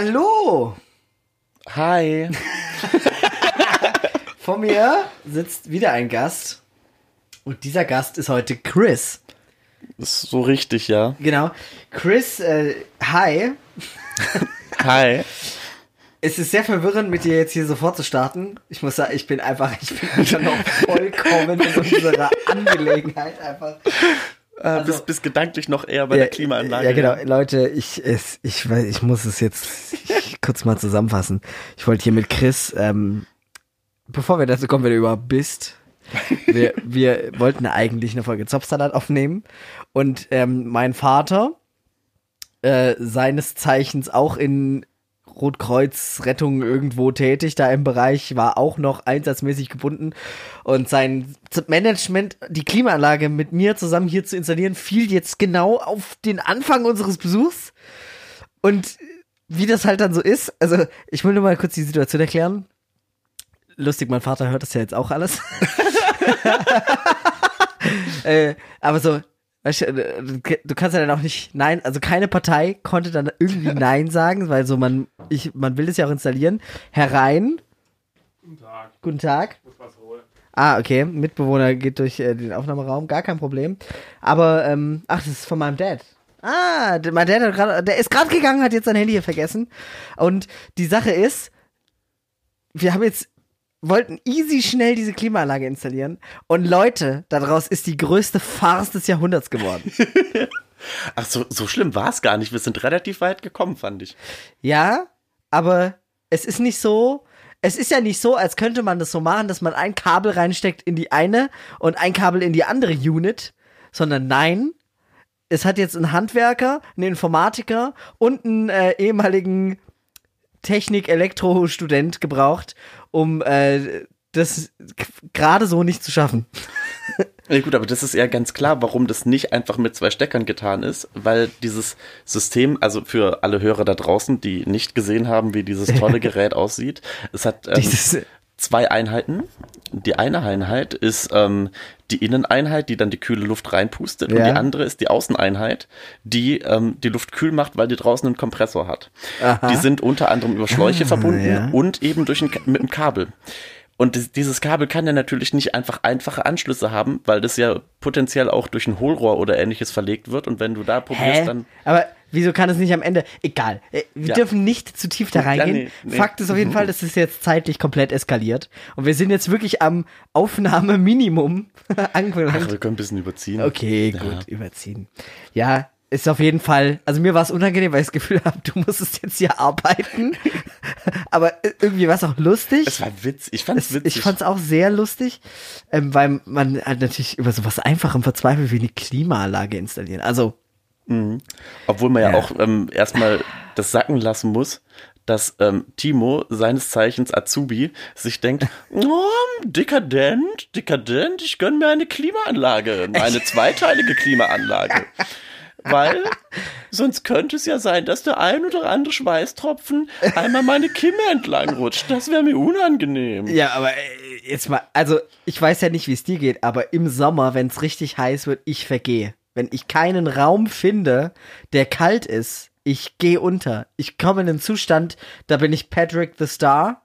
Hallo! Hi. Vor mir sitzt wieder ein Gast. Und dieser Gast ist heute Chris. Ist so richtig, ja. Genau. Chris, äh, hi. Hi. Es ist sehr verwirrend, mit dir jetzt hier sofort zu starten. Ich muss sagen, ich bin einfach, ich bin einfach noch vollkommen in unserer Angelegenheit einfach. Äh, bist, bist gedanklich noch eher bei der Klimaanlage. Ja, genau. Leute, ich, es, ich, weiß, ich muss es jetzt kurz mal zusammenfassen. Ich wollte hier mit Chris, ähm, bevor wir dazu kommen, wer du überhaupt bist, wir, wir wollten eigentlich eine Folge Zopfsalat aufnehmen und ähm, mein Vater, äh, seines Zeichens auch in Rotkreuz-Rettung irgendwo tätig, da im Bereich, war auch noch einsatzmäßig gebunden. Und sein Management, die Klimaanlage mit mir zusammen hier zu installieren, fiel jetzt genau auf den Anfang unseres Besuchs. Und wie das halt dann so ist, also ich will nur mal kurz die Situation erklären. Lustig, mein Vater hört das ja jetzt auch alles. äh, aber so, weißt du, du kannst ja dann auch nicht Nein, also keine Partei konnte dann irgendwie Nein sagen, weil so man, ich, man will es ja auch installieren. Herein. Guten Tag. Guten Tag. Ah, okay. Mitbewohner geht durch äh, den Aufnahmeraum, gar kein Problem. Aber, ähm, ach, das ist von meinem Dad. Ah, mein Dad hat grad, der ist gerade gegangen, hat jetzt sein Handy hier vergessen. Und die Sache ist, wir haben jetzt, wollten easy schnell diese Klimaanlage installieren. Und Leute, daraus ist die größte Farce des Jahrhunderts geworden. Ach, so, so schlimm war es gar nicht. Wir sind relativ weit gekommen, fand ich. Ja, aber es ist nicht so. Es ist ja nicht so, als könnte man das so machen, dass man ein Kabel reinsteckt in die eine und ein Kabel in die andere Unit, sondern nein, es hat jetzt einen Handwerker, einen Informatiker und einen äh, ehemaligen Technik-Elektro-Student gebraucht, um äh, das gerade so nicht zu schaffen. Ja gut, aber das ist ja ganz klar, warum das nicht einfach mit zwei Steckern getan ist, weil dieses System, also für alle Hörer da draußen, die nicht gesehen haben, wie dieses tolle Gerät aussieht, es hat ähm, zwei Einheiten. Die eine Einheit ist ähm, die Inneneinheit, die dann die kühle Luft reinpustet, und Ja. die andere ist die Außeneinheit, die ähm, die Luft kühl macht, weil die draußen einen Kompressor hat. Aha. Die sind unter anderem über Schläuche Ah, verbunden ja. und eben durch ein, mit einem Kabel. Und dies- dieses Kabel kann ja natürlich nicht einfach einfache Anschlüsse haben, weil das ja potenziell auch durch ein Hohlrohr oder ähnliches verlegt wird. Und wenn du da probierst, Hä? dann Aber wieso kann es nicht am Ende? Egal. Äh, Wir Ja. dürfen nicht zu tief da Ja, reingehen. nee, nee. Fakt ist auf jeden Fall, dass es jetzt zeitlich komplett eskaliert. Und wir sind jetzt wirklich am Aufnahmeminimum ach, angelangt. wir können ein bisschen überziehen. Okay, Ja. gut, überziehen. Ja, ist auf jeden Fall, also mir war es unangenehm, weil ich das Gefühl habe, du musstest jetzt hier arbeiten. Aber irgendwie war es auch lustig. Es war witzig. Ich fand's Es- witzig. Ich fand es auch sehr lustig, ähm, weil man halt natürlich über sowas Einfachem verzweifelt wie eine Klimaanlage installieren. Also, Obwohl man ja, Ja. auch ähm, erstmal das sacken lassen muss, dass ähm, Timo, seines Zeichens Azubi, sich denkt, oh, dekadent, dekadent, ich gönn mir eine Klimaanlage, eine zweiteilige Klimaanlage. Weil sonst könnte es ja sein, dass der ein oder andere Schweißtropfen einmal meine Kimme entlang rutscht. Das wäre mir unangenehm. Ja, aber äh, jetzt mal, also ich weiß ja nicht, wie es dir geht, aber im Sommer, wenn es richtig heiß wird, ich vergehe. Wenn ich keinen Raum finde, der kalt ist, ich gehe unter. Ich komme in einen Zustand, da bin ich Patrick the Star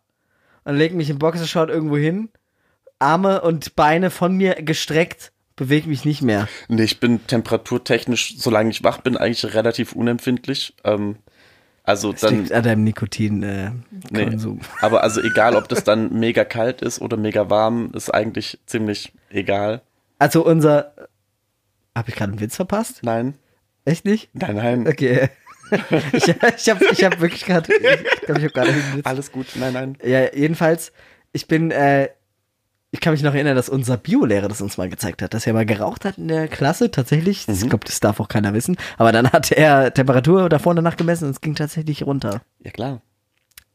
und leg mich im Boxershort irgendwo hin, Arme und Beine von mir gestreckt, bewege mich nicht mehr. Nee, ich bin temperaturtechnisch, solange ich wach bin, eigentlich relativ unempfindlich. Ähm, also Das dann. liegt an deinem Nikotin äh, Nee, aber also egal, ob das dann mega kalt ist oder mega warm, ist eigentlich ziemlich egal. Also unser Habe ich gerade einen Witz verpasst? Nein, Echt nicht? nein, nein. Okay. ich ich habe ich hab wirklich gerade, ich glaube, ich habe gerade einen Witz. Alles gut, nein, nein. Ja, jedenfalls, ich bin, äh, ich kann mich noch erinnern, dass unser Biolehrer das uns mal gezeigt hat, dass er mal geraucht hat in der Klasse, tatsächlich. Ich glaube, das darf auch keiner wissen. Aber dann hat er Temperatur davor und danach gemessen und es ging tatsächlich runter. Ja, klar.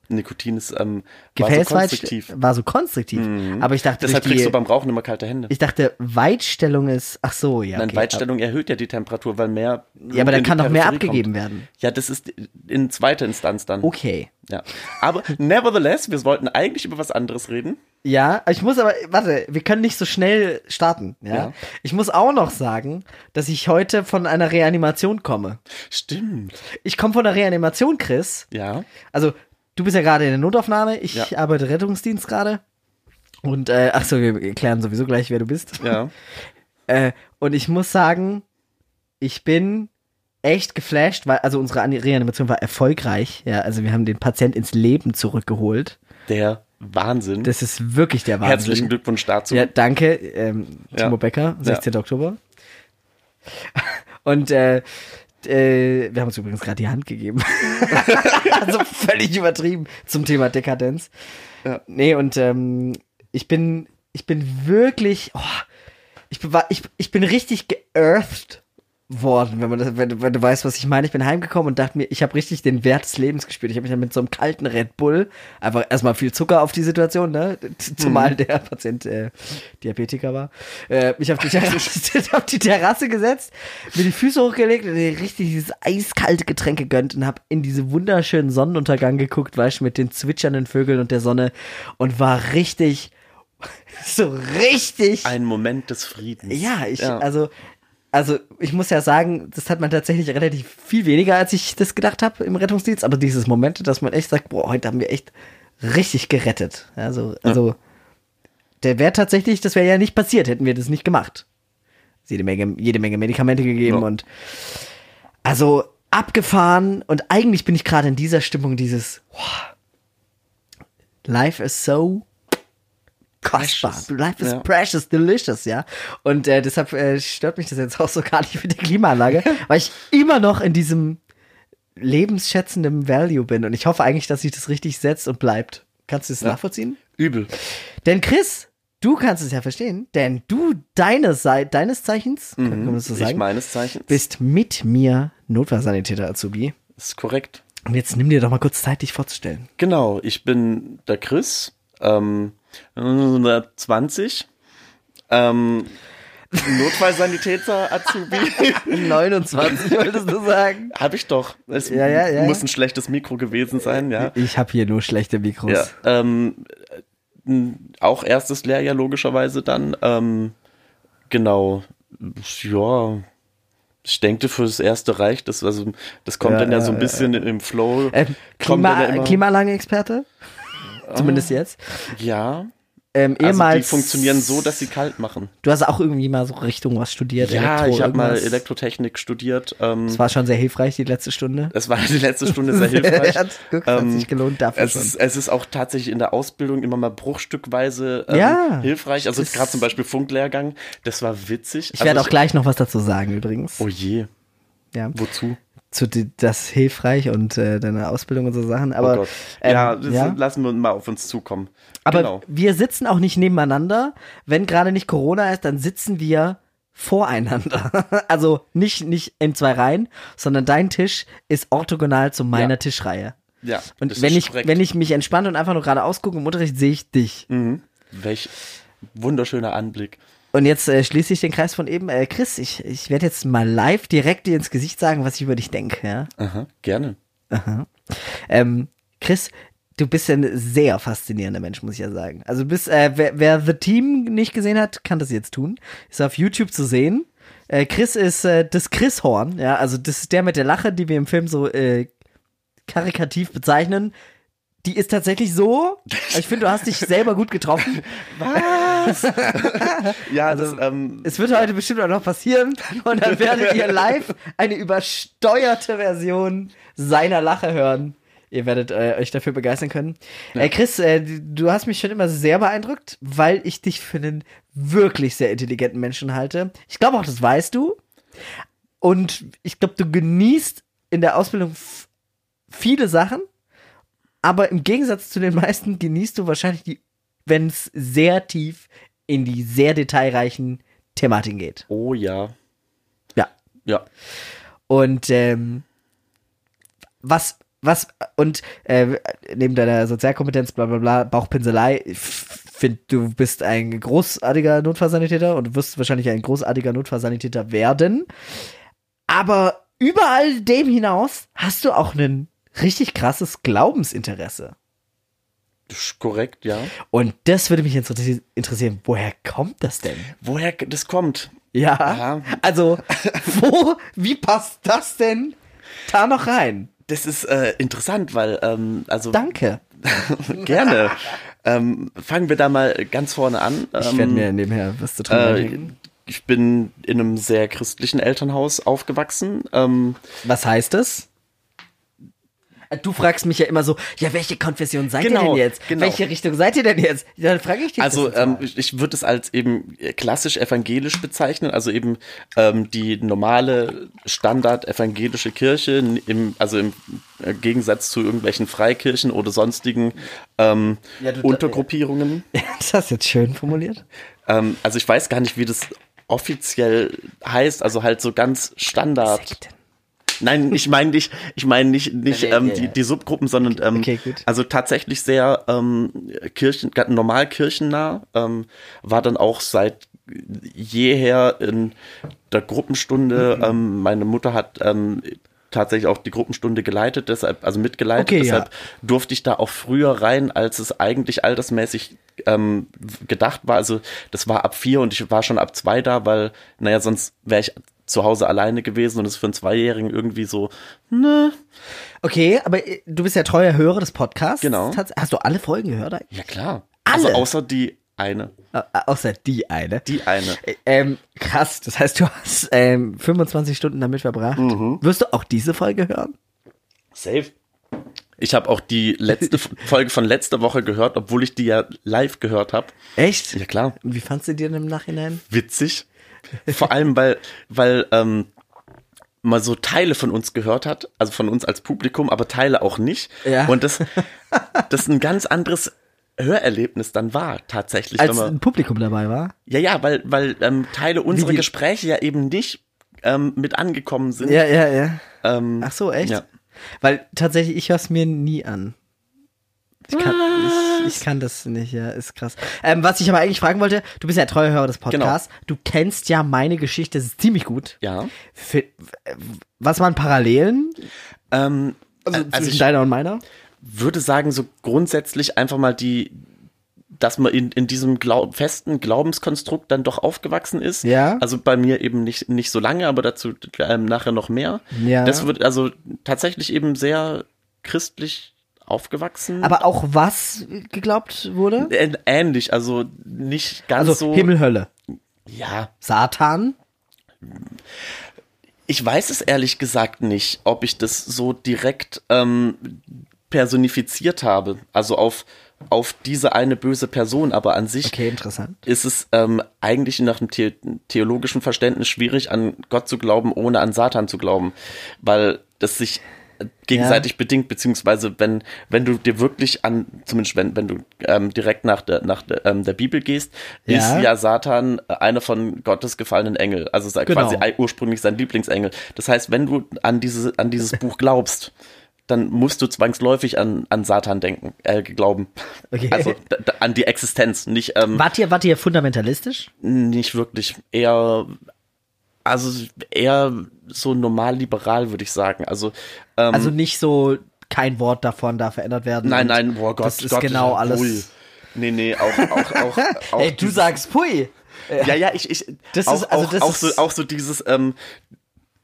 Nikotin ist ähm, war so konstruktiv. war so konstruktiv. Aber ich dachte, Deshalb kriegst die, du beim Rauchen immer kalte Hände. ich dachte, Weitstellung ist, ach so, ja. Nein, okay. Weitstellung erhöht ja die Temperatur, weil mehr. Ja, aber dann kann noch mehr abgegeben kommt. werden. Ja, das ist in zweiter Instanz dann. Okay. Ja. Aber nevertheless, wir wollten eigentlich über was anderes reden. Ja, ich muss aber, warte, wir können nicht so schnell starten, ja? Ja. Ich muss auch noch sagen, dass ich heute von einer Reanimation komme. Stimmt. Ich komme von der Reanimation, Chris. Ja. Also, du bist ja gerade in der Notaufnahme, ich Ja. arbeite Rettungsdienst gerade. Und, äh, ach so, wir klären sowieso gleich, wer du bist. Ja. Äh, und ich muss sagen, ich bin echt geflasht, weil, also unsere Ani- Reanimation war erfolgreich, ja, also wir haben den Patient ins Leben zurückgeholt. Der Wahnsinn. Das ist wirklich der Wahnsinn. Herzlichen Glückwunsch dazu. Ja, danke, ähm, Timo Ja. Becker, 16. Oktober. Und äh, äh, wir haben uns übrigens gerade die Hand gegeben. also völlig übertrieben zum Thema Dekadenz. Ja. Nee, und ähm, ich bin, ich bin wirklich, oh, ich, bin, ich, ich bin richtig geearthed worden, wenn man das, wenn, du- wenn du weißt, was ich meine. Ich bin heimgekommen und dachte mir, ich habe richtig den Wert des Lebens gespürt. Ich habe mich dann mit so einem kalten Red Bull einfach erstmal viel Zucker auf die Situation, ne? Zumal der Patient äh, Diabetiker war. Äh, mich auf die, Terrasse, auf die Terrasse gesetzt, mir die Füße hochgelegt und mir richtig dieses eiskalte Getränk gegönnt und habe in diese wunderschönen Sonnenuntergang geguckt, weißt du, mit den zwitschernden Vögeln und der Sonne und war richtig, so richtig. Ein Moment des Friedens. Ja, ich, Ja. also, also ich muss ja sagen, das hat man tatsächlich relativ viel weniger, als ich das gedacht habe im Rettungsdienst, aber dieses Momente, dass man echt sagt, boah, heute haben wir echt richtig gerettet. Also, also der wäre tatsächlich, das wäre ja nicht passiert, hätten wir das nicht gemacht. Jede Menge, jede Menge Medikamente gegeben Ja. und also abgefahren und eigentlich bin ich gerade in dieser Stimmung dieses boah, Life is so kostbar. Precious. Life is Ja. precious, delicious, ja. Und äh, deshalb äh, stört mich das jetzt auch so gar nicht mit der Klimaanlage, weil ich immer noch in diesem lebensschätzenden Value bin und ich hoffe eigentlich, dass sich das richtig setzt und bleibt. Kannst du das Ja. nachvollziehen? Übel. Denn Chris, du kannst es ja verstehen, denn du deine Seite, deines Zeichens, kann kann man das so Ich sagen, meines Zeichens. bist mit mir Notfallsanitäter Azubi. ist korrekt. Und jetzt nimm dir doch mal kurz Zeit, dich vorzustellen. Genau, ich bin der Chris, ähm, 20, ähm, Notfallsanitäter Azubi. 29 wolltest du sagen? Hab ich doch. Es Ja, ja, ja. muss ein schlechtes Mikro gewesen sein, ja. Ich habe hier nur schlechte Mikros. Ja, ähm, äh, auch erstes Lehrjahr logischerweise dann. Ähm, genau, ja. Ich denke, für das erste reicht das. Also, das kommt Ja, dann ja ja, so ein ja, bisschen im Flow. Kommt Klima, ja Klimaanlagenexperte? Zumindest jetzt. ja. Ähm, Also ehemals, die funktionieren so, dass sie kalt machen. Du hast auch irgendwie mal so Richtung was studiert. Ja, Elektro, ich habe mal. Elektrotechnik studiert. Ähm, Das war schon sehr hilfreich, die letzte Stunde. es war die letzte Stunde sehr hilfreich. hat, guck, hat Ähm, sich gelohnt dafür Es ist, es ist auch tatsächlich in der Ausbildung immer mal bruchstückweise ähm, Ja, hilfreich. Also gerade zum Beispiel Funklehrgang, das war witzig. ich werde also auch gleich noch was dazu sagen übrigens. Oh je, Ja. wozu? Zu das hilfreich und äh, deine Ausbildung und so Sachen. Aber, oh ähm, ja, das ja. lassen wir mal auf uns zukommen. aber genau. wir sitzen auch nicht nebeneinander. Wenn gerade nicht Corona ist, dann sitzen wir voreinander. also nicht, nicht in zwei Reihen, sondern dein Tisch ist orthogonal zu meiner Ja. Tischreihe. Ja, Und das wenn ist ich, korrekt. wenn ich mich entspanne und einfach nur gerade ausgucke im Unterricht, sehe ich dich. Mhm. Welch wunderschöner Anblick. Und jetzt äh, schließe ich den Kreis von eben. Äh, Chris, ich, ich werde jetzt mal live direkt dir ins Gesicht sagen, was ich über dich denke. Ja? Aha, gerne. Ähm, Chris, du bist ein sehr faszinierender Mensch, muss ich ja sagen. Also du bist, äh, wer, wer The Team nicht gesehen hat, kann das jetzt tun. Ist auf YouTube zu sehen. Äh, Chris ist äh, das Chris Horn, ja, also das ist der mit der Lache, die wir im Film so äh, karikativ bezeichnen. Die ist tatsächlich so. Ich finde, du hast dich selber gut getroffen. Ja, Also, das, ähm, Es wird heute bestimmt auch noch passieren und dann werdet ihr live eine übersteuerte Version seiner Lache hören. Ihr werdet äh, euch dafür begeistern können. Äh, Chris, äh, du hast mich schon immer sehr beeindruckt, weil ich dich für einen wirklich sehr intelligenten Menschen halte. Ich glaube auch, das weißt du. Und ich glaube, du genießt in der Ausbildung viele Sachen, aber im Gegensatz zu den meisten genießt du wahrscheinlich die, wenn es sehr tief in die sehr detailreichen Thematiken geht. oh ja. Ja. Ja. Und ähm, was, was, und äh, neben deiner Sozialkompetenz, bla bla bla, Bauchpinselei, ich finde, du bist ein großartiger Notfallsanitäter und du wirst wahrscheinlich ein großartiger Notfallsanitäter werden. Aber über all dem hinaus hast du auch ein richtig krasses Glaubensinteresse. Korrekt, ja. Und das würde mich interessieren, interessieren. woher kommt das denn? Woher das kommt? Ja. Ja. Also, wo, wie passt das denn da noch rein? Das ist äh, interessant, weil, ähm, also Danke. gerne. ähm, fangen wir da mal ganz vorne an. Ich Ähm, werde mir nebenher was zu trinken. äh, ich bin in einem sehr christlichen Elternhaus aufgewachsen. Ähm, Was heißt das? Du fragst mich ja immer so, ja, welche Konfession seid ihr Genau, denn jetzt? genau. Welche Richtung seid ihr denn jetzt? Ja, dann frage ich dich Also ähm, ich ich würde es als eben klassisch evangelisch bezeichnen, also eben ähm, die normale Standard evangelische Kirche, im, also im äh, Gegensatz zu irgendwelchen Freikirchen oder sonstigen ähm, Ja, du- Untergruppierungen. Das hast du jetzt schön formuliert. Ähm, also ich weiß gar nicht, wie das offiziell heißt, also halt so ganz Standard. Sekten. Nein, ich meine nicht, ich meine nicht, nicht Ja, ja, ähm, ja, die, die Subgruppen, sondern ähm, Okay, also tatsächlich sehr ähm, Kirchen, normal kirchennah, ähm, war dann auch seit jeher in der Gruppenstunde. Mhm. Ähm, meine Mutter hat ähm, tatsächlich auch die Gruppenstunde geleitet, deshalb, also mitgeleitet, Okay, deshalb ja. durfte ich da auch früher rein, als es eigentlich altersmäßig ähm, gedacht war. Also das war ab vier und ich war schon ab zwei da, weil, naja, sonst wäre ich zu Hause alleine gewesen und ist für einen Zweijährigen irgendwie so, ne? Okay, aber äh, du bist ja treuer Hörer des Podcasts. Genau. Hast du alle Folgen gehört? eigentlich? Ja, klar. Alle? Also außer die eine. Außer die eine. Die eine. Äh, Ähm, krass, das heißt, du hast ähm, 25 Stunden damit verbracht. Mhm. Wirst du auch diese Folge hören? Safe. Ich habe auch die letzte Folge von letzter Woche gehört, obwohl ich die ja live gehört habe. Echt? Ja, klar. Wie fandst du dir denn im Nachhinein? Witzig. Vor allem, weil, weil ähm, mal so Teile von uns gehört hat, also von uns als Publikum, aber Teile auch nicht. Ja. Und das, das ein ganz anderes Hörerlebnis dann war, tatsächlich. Als man, ein Publikum dabei war? ja, ja, weil, weil ähm, Teile unserer Gespräche ja eben nicht ähm, mit angekommen sind. Ja, ja, ja. Ähm, Ach so, echt? Ja. Weil tatsächlich, ich höre es mir nie an. Ich kann, ich, ich kann das nicht, ja, ist krass. Ähm, was ich aber eigentlich fragen wollte, du bist ja treuer Hörer des Podcasts, du kennst ja meine Geschichte ziemlich gut. ja. Für, was waren Parallelen? Ähm, Also, also zwischen ich deiner und meiner? würde sagen, so grundsätzlich einfach mal die, dass man in, in diesem Glaub, festen Glaubenskonstrukt dann doch aufgewachsen ist. Ja. Also bei mir eben nicht, nicht so lange, aber dazu ähm, nachher noch mehr. Ja. Das wird also tatsächlich eben sehr christlich aufgewachsen. Aber auch was geglaubt wurde? Ähnlich, also nicht ganz Also so. Himmel, Hölle. Ja, Satan? Ich weiß es ehrlich gesagt nicht, ob ich das so direkt ähm, personifiziert habe. Also auf, auf diese eine böse Person, aber an sich Okay, ist es ähm, eigentlich nach dem the theologischen Verständnis schwierig, an Gott zu glauben, ohne an Satan zu glauben. Weil das sich gegenseitig bedingt, beziehungsweise wenn, wenn du dir wirklich an, zumindest wenn, wenn du ähm, direkt nach der, nach der, ähm, der Bibel gehst, Ja. ist ja Satan äh, einer von Gottes gefallenen Engel, also sei- Genau. quasi ursprünglich sein Lieblingsengel. Das heißt, wenn du an diese, an dieses Buch glaubst, dann musst du zwangsläufig an, an Satan denken, äh, glauben. Okay. Also an die Existenz, nicht, ähm, Wart ihr, wart ihr fundamentalistisch? nicht wirklich. Eher, also eher so normal liberal, würde ich sagen. Also, ähm, Also nicht so, kein Wort davon darf verändert werden. nein, nein, boah Gott, Das ist Gott, genau ja, alles. Ui. Nee, nee, auch, auch, auch, auch Ey, du sagst Pui. Ja, ja, ich, ich, Das auch, ist- also auch, das auch, ist- so, auch so dieses, ähm,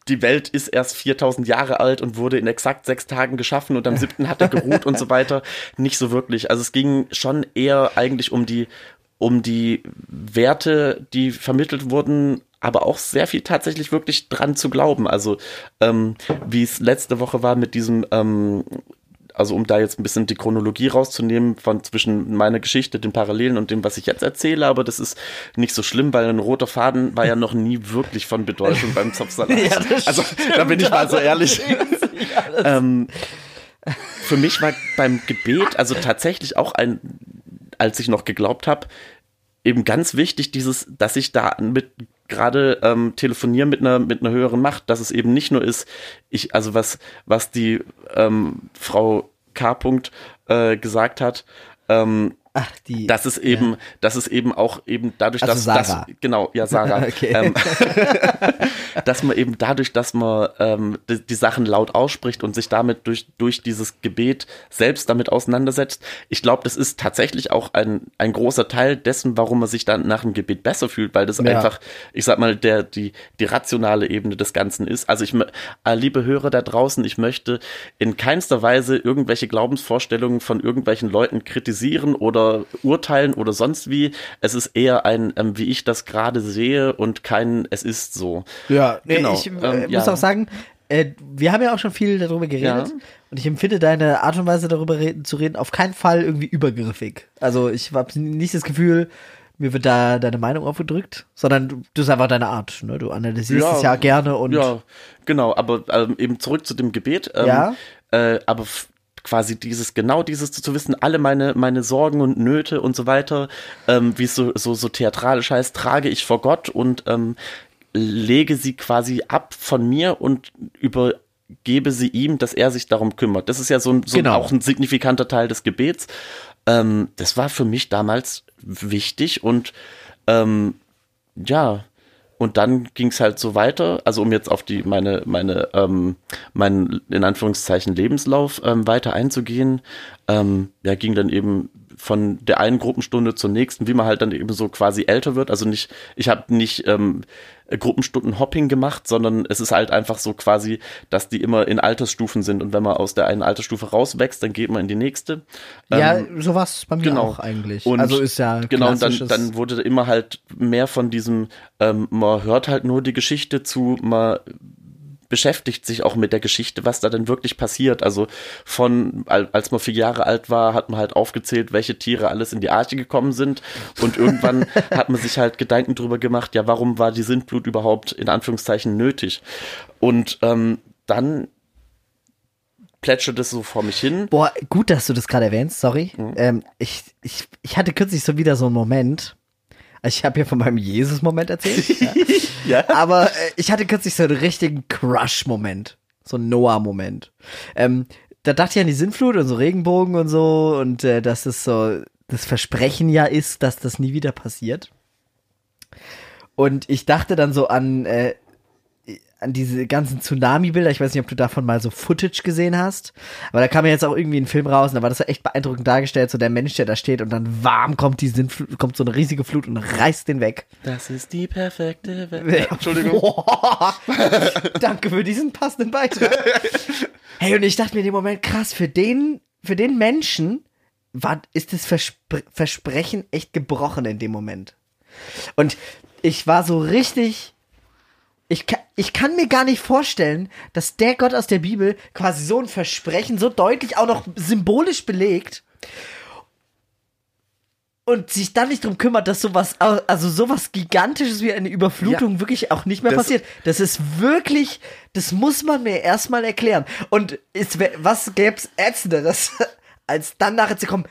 die Welt ist erst 4000 Jahre alt und wurde in exakt sechs Tagen geschaffen und am siebten hat er geruht und so weiter. Nicht so wirklich. Also es ging schon eher eigentlich um die, um die Werte, die vermittelt wurden, aber auch sehr viel tatsächlich wirklich dran zu glauben. Also ähm, wie es letzte Woche war mit diesem ähm, also um da jetzt ein bisschen die Chronologie rauszunehmen von zwischen meiner Geschichte, den Parallelen und dem, was ich jetzt erzähle, aber das ist nicht so schlimm, weil ein roter Faden war ja noch nie wirklich von Bedeutung beim Zopfsalat. Ja, also da bin ich mal so ehrlich. ähm, für mich war beim Gebet, also tatsächlich auch ein, als ich noch geglaubt habe, eben ganz wichtig, dieses, dass ich da mit gerade ähm, telefoniere mit einer mit einer höheren Macht, dass es eben nicht nur ist, ich also was was die ähm, Frau K. -Punkt, äh, gesagt hat, ähm, Ach, die. dass es eben, dass es eben auch eben dadurch, Also dass, Sarah. dass genau, ja Sarah, Okay. ähm, dass man eben dadurch, dass man ähm, die, die, Sachen laut ausspricht und sich damit durch, durch dieses Gebet selbst damit auseinandersetzt, ich glaube, das ist tatsächlich auch ein, ein großer Teil dessen, warum man sich dann nach dem Gebet besser fühlt, weil das ja. einfach, ich sag mal, der, die, die rationale Ebene des Ganzen ist. Also ich, äh, liebe Hörer da draußen, ich möchte in keinster Weise irgendwelche Glaubensvorstellungen von irgendwelchen Leuten kritisieren oder urteilen oder sonst wie. Es ist eher ein, ähm, wie ich das gerade sehe und kein, es ist so. Ja, genau. ich äh, ähm, muss ja. auch sagen, äh, wir haben ja auch schon viel darüber geredet. Ja. Und ich empfinde deine Art und Weise darüber reden, zu reden auf keinen Fall irgendwie übergriffig. Also ich habe nicht das Gefühl, mir wird da deine Meinung aufgedrückt, sondern du, das ist einfach deine Art. Ne? Du analysierst ja, es ja gerne und. Ja, genau, aber ähm, eben zurück zu dem Gebet. Ähm, ja. Äh, aber quasi dieses, genau dieses zu wissen, alle meine, meine Sorgen und Nöte und so weiter, ähm, wie es so, so, so theatralisch heißt, trage ich vor Gott und ähm, lege sie quasi ab von mir und übergebe sie ihm, dass er sich darum kümmert. Das ist ja so, ein, so genau. auch ein signifikanter Teil des Gebets. Ähm, das war für mich damals wichtig und ähm, ja, und dann ging es halt so weiter, also um jetzt auf die meine meine ähm, meinen in Anführungszeichen Lebenslauf ähm, weiter einzugehen, ähm, ja ging dann eben von der einen Gruppenstunde zur nächsten, wie man halt dann eben so quasi älter wird. Also nicht, ich habe nicht ähm, Gruppenstunden Hopping gemacht, sondern es ist halt einfach so quasi, dass die immer in Altersstufen sind und wenn man aus der einen Altersstufe rauswächst, dann geht man in die nächste. Ja, ähm, sowas bei mir genau. auch eigentlich. Und also ist ja genau und dann, dann wurde immer halt mehr von diesem, ähm, man hört halt nur die Geschichte zu, man beschäftigt sich auch mit der Geschichte, was da denn wirklich passiert. Also von, als man vier Jahre alt war, hat man halt aufgezählt, welche Tiere alles in die Arche gekommen sind. Und irgendwann hat man sich halt Gedanken drüber gemacht, ja, warum war die Sintflut überhaupt in Anführungszeichen nötig? Und ähm, dann plätschert es so vor mich hin. Boah, gut, dass du das gerade erwähnst, sorry. Mhm. Ähm, ich, ich, ich hatte kürzlich so wieder so einen Moment, also ich habe ja von meinem Jesus-Moment erzählt. ja. ja. Aber äh, ich hatte kürzlich so einen richtigen Crush-Moment. So einen Noah-Moment. Ähm, da dachte ich an die Sintflut und so Regenbogen und so und äh, dass es so das Versprechen ja ist, dass das nie wieder passiert. Und ich dachte dann so an äh, an diese ganzen Tsunami-Bilder. Ich weiß nicht, ob du davon mal so Footage gesehen hast. Aber da kam ja jetzt auch irgendwie ein Film raus und da war das echt beeindruckend dargestellt. So der Mensch, der da steht und dann warm kommt die Sintflut, kommt so eine riesige Flut und reißt den weg. Das ist die perfekte Welt. Entschuldigung. Danke für diesen passenden Beitrag. hey, und ich dachte mir in dem Moment, krass, für den, für den Menschen war, ist das Verspr Versprechen echt gebrochen in dem Moment. Und ich war so richtig ich kann, ich kann mir gar nicht vorstellen, dass der Gott aus der Bibel quasi so ein Versprechen so deutlich auch noch symbolisch belegt und sich dann nicht drum kümmert, dass sowas, also sowas gigantisches wie eine Überflutung ja, wirklich auch nicht mehr das passiert. Das ist wirklich, das muss man mir erstmal erklären. Und ist, was gäb's ätzenderes, als dann nachher zu kommen,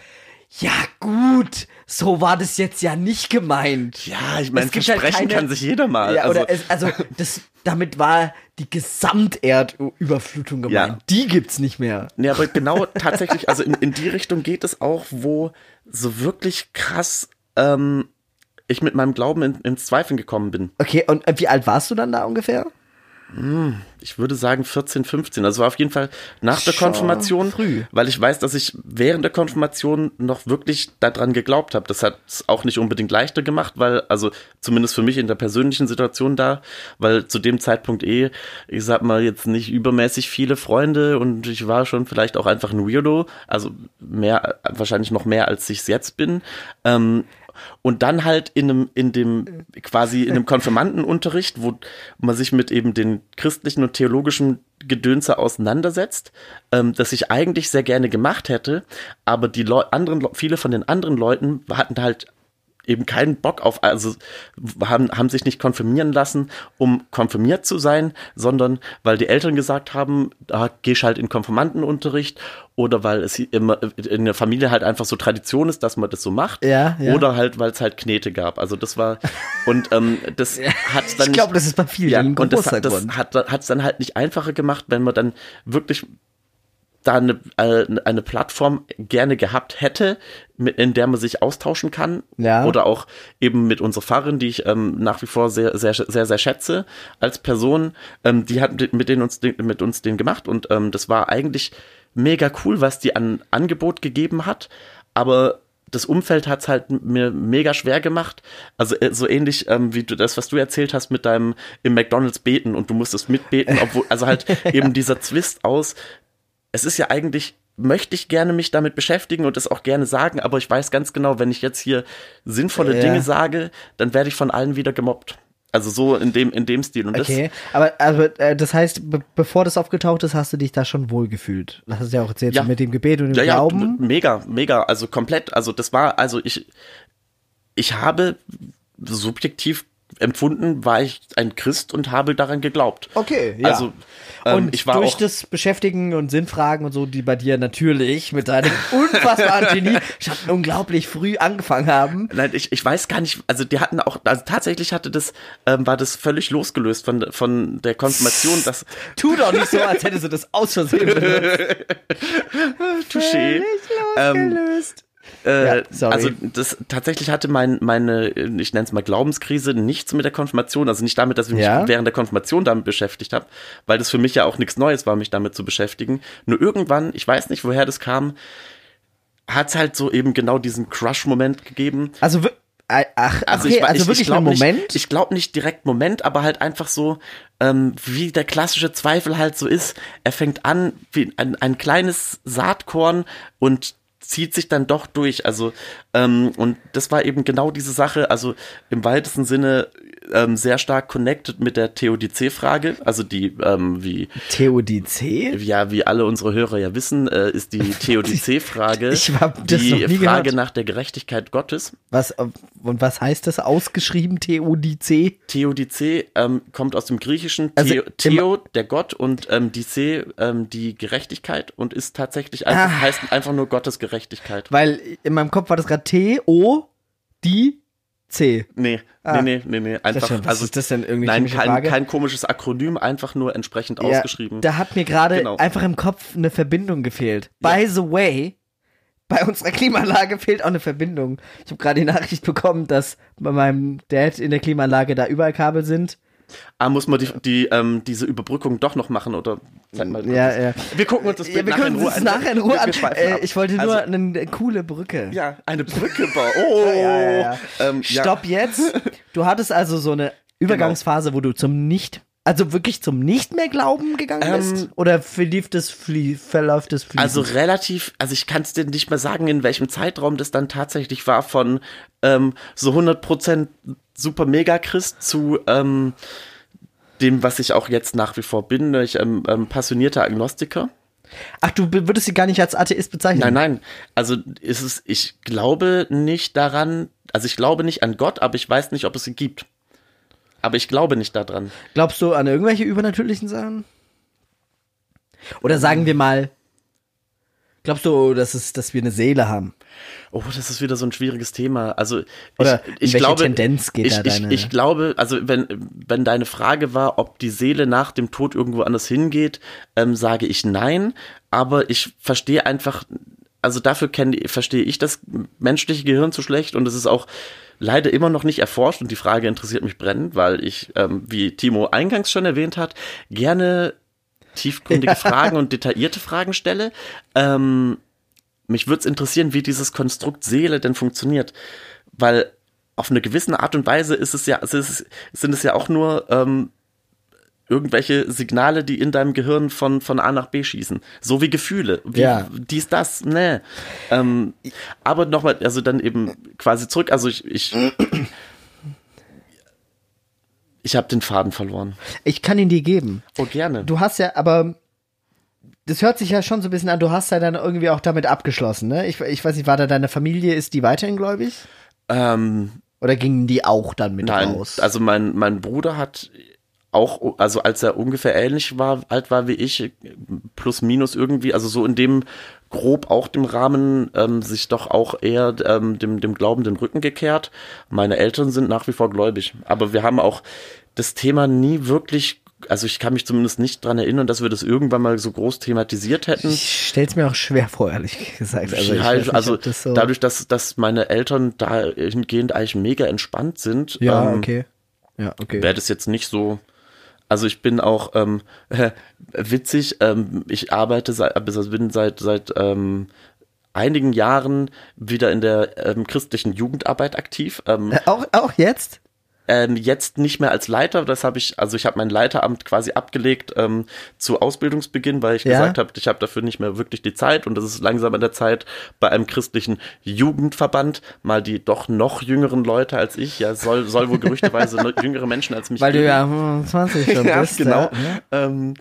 ja gut, so war das jetzt ja nicht gemeint. Ja, ich meine, halt versprechen halt keine, kann sich jeder mal. Ja, also, es, also das, damit war die Gesamterdüberflutung gemeint. Ja. Die gibt's nicht mehr. Nee, aber genau tatsächlich, also in, in die Richtung geht es auch, wo so wirklich krass ähm, ich mit meinem Glauben in, ins Zweifeln gekommen bin. Okay, und wie alt warst du dann da ungefähr? Hm, ich würde sagen 14, 15. Also war auf jeden Fall nach der Schon Konfirmation, früh. weil ich weiß, dass ich während der Konfirmation noch wirklich daran geglaubt habe. Das hat es auch nicht unbedingt leichter gemacht, weil, also zumindest für mich in der persönlichen Situation da, weil zu dem Zeitpunkt eh, ich sag mal, jetzt nicht übermäßig viele Freunde und ich war schon vielleicht auch einfach ein Weirdo, also mehr, wahrscheinlich noch mehr als ich es jetzt bin. Ähm, und dann halt in einem, in dem, quasi in einem Konfirmandenunterricht, wo man sich mit eben den christlichen und theologischen Gedönse auseinandersetzt, ähm, das ich eigentlich sehr gerne gemacht hätte, aber die Leu anderen, viele von den anderen Leuten hatten halt eben keinen Bock auf, also haben, haben sich nicht konfirmieren lassen, um konfirmiert zu sein, sondern weil die Eltern gesagt haben, da gehst halt in Konfirmandenunterricht oder weil es immer in der Familie halt einfach so Tradition ist, dass man das so macht. Ja, ja. Oder halt, weil es halt Knete gab. Also das war und ähm, das ja, hat dann. Ich glaube, das ist bei vielen ja, und das, das hat es dann halt nicht einfacher gemacht, wenn man dann wirklich da eine, äh, eine Plattform gerne gehabt hätte, in der man sich austauschen kann. Ja. Oder auch eben mit unserer Fahrerin, die ich ähm, nach wie vor sehr, sehr, sehr, sehr schätze als Person. Ähm, die hat mit, mit, denen uns, mit uns den gemacht und ähm, das war eigentlich mega cool, was die an Angebot gegeben hat. Aber das Umfeld hat's halt mir mega schwer gemacht. Also äh, so ähnlich ähm, wie du das, was du erzählt hast mit deinem im McDonalds beten und du musstest mitbeten, obwohl, also halt eben dieser Zwist aus, es ist ja eigentlich, möchte ich gerne mich damit beschäftigen und das auch gerne sagen, aber ich weiß ganz genau, wenn ich jetzt hier sinnvolle Ja. Dinge sage, dann werde ich von allen wieder gemobbt. Also so in dem, in dem Stil. Und das, Okay, aber also, äh, das heißt, be bevor das aufgetaucht ist, hast du dich da schon wohl gefühlt. Das hast du ja auch erzählt, Ja. mit dem Gebet und dem ja, ja, Glauben. mega, mega, also komplett, also das war, also ich, ich habe subjektiv empfunden, war ich ein Christ und habe daran geglaubt. Okay, ja. Also ähm, und ich war durch das Beschäftigen und Sinnfragen und so, die bei dir natürlich mit deinem unfassbaren Genie schon unglaublich früh angefangen haben. Nein, ich, ich weiß gar nicht, also die hatten auch, also tatsächlich hatte das, ähm, war das völlig losgelöst von, von der Konfirmation, das Tu doch nicht so, als hättest du das aus Versehen benutzt. Touché. Ähm, Losgelöst. Äh, Ja. Also das tatsächlich hatte mein, meine, ich nenne es mal Glaubenskrise, nichts mit der Konfirmation, also nicht damit, dass ich mich Ja. während der Konfirmation damit beschäftigt habe, weil das für mich ja auch nichts Neues war, mich damit zu beschäftigen. Nur irgendwann, ich weiß nicht, woher das kam, hat es halt so eben genau diesen Crush-Moment gegeben. Also, äh, ach, Also okay, ich, also ich, wirklich ich einen Moment. Nicht, ich glaube nicht direkt Moment, aber halt einfach so, ähm, wie der klassische Zweifel halt so ist. Er fängt an wie ein, ein kleines Saatkorn und zieht sich dann doch durch. Also, ähm, und das war eben genau diese Sache, also im weitesten Sinne ähm, sehr stark connected mit der Theodizee-Frage, also die, ähm, wie, Theodizee? ja, wie alle unsere Hörer ja wissen, äh, ist die das die Frage gehört. nach der Gerechtigkeit Gottes. Was, äh, und was heißt das ausgeschrieben, Theodizee? Theodizee ähm, kommt aus dem Griechischen Also Theo, der Gott und ähm, Dice ähm, die Gerechtigkeit und ist tatsächlich einfach, Ah. heißt einfach nur Gottes Gerechtigkeit. Weil in meinem Kopf war das gerade T, O, die, C. Nee, Ah. nee, nee, nee, nee, einfach, schon, also ist das denn, irgendeine nein, kein, Frage? kein komisches Akronym, einfach nur entsprechend Ja, ausgeschrieben. Da hat mir gerade Genau. einfach im Kopf eine Verbindung gefehlt. By the way, bei unserer Klimaanlage fehlt auch eine Verbindung. Ich habe gerade die Nachricht bekommen, dass bei meinem Dad in der Klimaanlage da überall Kabel sind. Ah, muss man die, die ähm, diese Überbrückung doch noch machen oder? Ja, ja. Wir gucken uns das Ja, Bild wir nachher in Ruhe an. nachher in Ruhe an. Äh, ich wollte nur Also, eine, coole Brücke. ja, eine Brücke bauen. Oh, Ja, ja, ja. Ähm, ja. Stopp jetzt. Du hattest also so eine Übergangsphase, wo du zum Nicht, also wirklich zum Nicht mehr Glauben gegangen Ähm, bist? Oder verlief das, flie, verläuft das fließend? Also relativ, also ich kann es dir nicht mehr sagen, in welchem Zeitraum das dann tatsächlich war, von ähm, so 100% super Mega-Christ zu ähm, dem, was ich auch jetzt nach wie vor bin, ich ähm, ähm, passionierter Agnostiker. Ach, du würdest sie gar nicht als Atheist bezeichnen? Nein, nein, also ist es, ich glaube nicht daran, also ich glaube nicht an Gott, aber ich weiß nicht, ob es ihn gibt. Aber ich glaube nicht daran. Glaubst du an irgendwelche übernatürlichen Sachen? Oder sagen wir mal, glaubst du, dass, es, dass wir eine Seele haben? Oh, das ist wieder so ein schwieriges Thema. Also ich, Oder ich welche glaube, Tendenz geht ich, da ich, deine- ich glaube, also wenn wenn deine Frage war, ob die Seele nach dem Tod irgendwo anders hingeht, ähm, sage ich nein. Aber ich verstehe einfach, also dafür kenne, verstehe ich das menschliche Gehirn zu schlecht und es ist auch leider immer noch nicht erforscht und die Frage interessiert mich brennend, weil ich, ähm, wie Timo eingangs schon erwähnt hat, gerne tiefgründige Fragen und detaillierte Fragen stelle. Ähm, mich würde es interessieren, wie dieses Konstrukt Seele denn funktioniert. Weil auf eine gewisse Art und Weise ist es ja, es ist, sind es ja auch nur ähm, irgendwelche Signale, die in deinem Gehirn von, von A nach B schießen. So wie Gefühle. Wie, Ja. Dies, das, ne. Ähm, aber nochmal, also dann eben quasi zurück. Also ich, ich, ich habe den Faden verloren. Ich kann ihn dir geben. Oh, gerne. Du hast ja, aber das hört sich ja schon so ein bisschen an, du hast ja dann irgendwie auch damit abgeschlossen, ne? Ich, ich weiß nicht, war da deine Familie, ist die weiterhin gläubig? ähm, Oder gingen die auch dann mit Nein, raus? also mein, mein Bruder hat auch, also als er ungefähr ähnlich war, alt war wie ich, plus minus irgendwie, also so in dem grob auch dem Rahmen, ähm, sich doch auch eher ähm, dem, dem Glauben den Rücken gekehrt. Meine Eltern sind nach wie vor gläubig, aber wir haben auch das Thema nie wirklich also ich kann mich zumindest nicht dran erinnern, dass wir das irgendwann mal so groß thematisiert hätten. Ich stell's mir auch schwer vor, ehrlich gesagt. Also, ich ja, weiß nicht, also das so dadurch, dass, dass meine Eltern dahingehend eigentlich mega entspannt sind, Ja, ähm, okay. Ja, okay. wäre das jetzt nicht so. Also ich bin auch ähm, witzig. Ähm, ich arbeite seit, also bin seit seit ähm, einigen Jahren wieder in der ähm, christlichen Jugendarbeit aktiv. Ähm, Äh, Auch, auch jetzt? Ähm, jetzt nicht mehr als Leiter, das habe ich, also ich habe mein Leiteramt quasi abgelegt ähm, zu Ausbildungsbeginn, weil ich Ja. gesagt habe, ich habe dafür nicht mehr wirklich die Zeit und es ist langsam an der Zeit, bei einem christlichen Jugendverband mal die doch noch jüngeren Leute als ich, ja, soll, soll wohl gerüchteweise jüngere Menschen als mich Weil du geben. ja 25 schon ja, bist. genau, Ja, ne? ähm,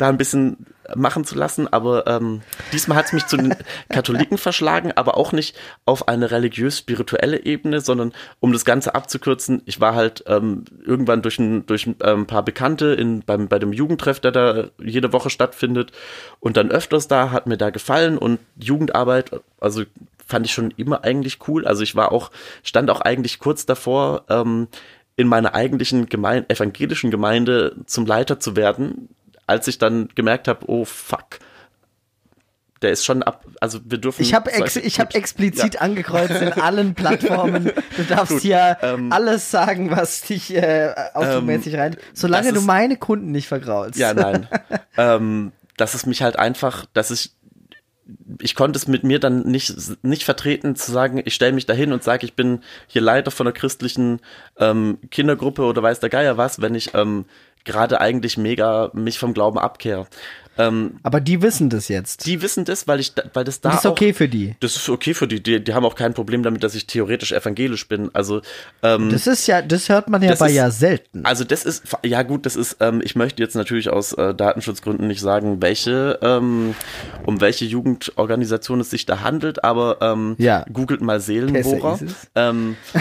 da ein bisschen machen zu lassen, aber ähm, diesmal hat es mich zu den Katholiken verschlagen, aber auch nicht auf eine religiös-spirituelle Ebene, sondern um das Ganze abzukürzen, ich war halt ähm, irgendwann durch ein, durch ein ähm, paar Bekannte in, beim, bei dem Jugendtreff, der da jede Woche stattfindet und dann öfters da, hat mir da gefallen und Jugendarbeit, also fand ich schon immer eigentlich cool, also ich war auch, stand auch eigentlich kurz davor, ähm, in meiner eigentlichen Gemein evangelischen Gemeinde zum Leiter zu werden, als ich dann gemerkt habe, oh fuck, der ist schon ab, also wir dürfen. Ich habe ex ich hab explizit ja. angekreuzt in allen Plattformen. Du darfst Gut, hier ähm, alles sagen, was dich äh, automäßig rein. Solange du ist- meine Kunden nicht vergraulst. Ja, nein. ähm, dass es mich halt einfach, dass ich ich konnte es mit mir dann nicht, nicht vertreten zu sagen, ich stelle mich dahin und sage, ich bin hier Leiter von einer christlichen ähm, Kindergruppe oder weiß der Geier was, wenn ich ähm, gerade eigentlich mega mich vom Glauben abkehre. Ähm, Aber die wissen das jetzt. die wissen das, weil ich, da- weil das da das ist auch, okay für die. Das ist okay für die. die. Die haben auch kein Problem damit, dass ich theoretisch evangelisch bin. Also, ähm, Das ist ja, das hört man ja bei ist- ja selten. also das ist, ja gut, das ist, ähm, ich möchte jetzt natürlich aus äh, Datenschutzgründen nicht sagen, welche, ähm, um welche Jugendorganisation es sich da handelt, aber ähm, Ja. googelt mal Seelenbohrer. Ähm,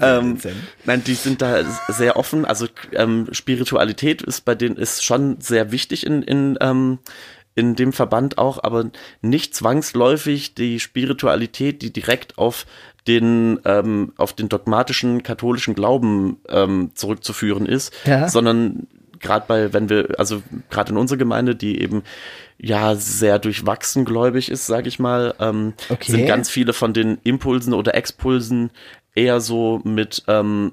ähm, nein, die sind da sehr offen. Also ähm, Spiritualität ist bei denen ist schon sehr wichtig in, in, ähm, in dem Verband auch, aber nicht zwangsläufig die Spiritualität, die direkt auf den ähm, auf den dogmatischen katholischen Glauben ähm, zurückzuführen ist, Ja. sondern gerade bei, wenn wir, also gerade in unserer Gemeinde, die eben ja sehr durchwachsen gläubig ist, sage ich mal, ähm, Okay. sind ganz viele von den Impulsen oder Expulsen eher so mit ähm,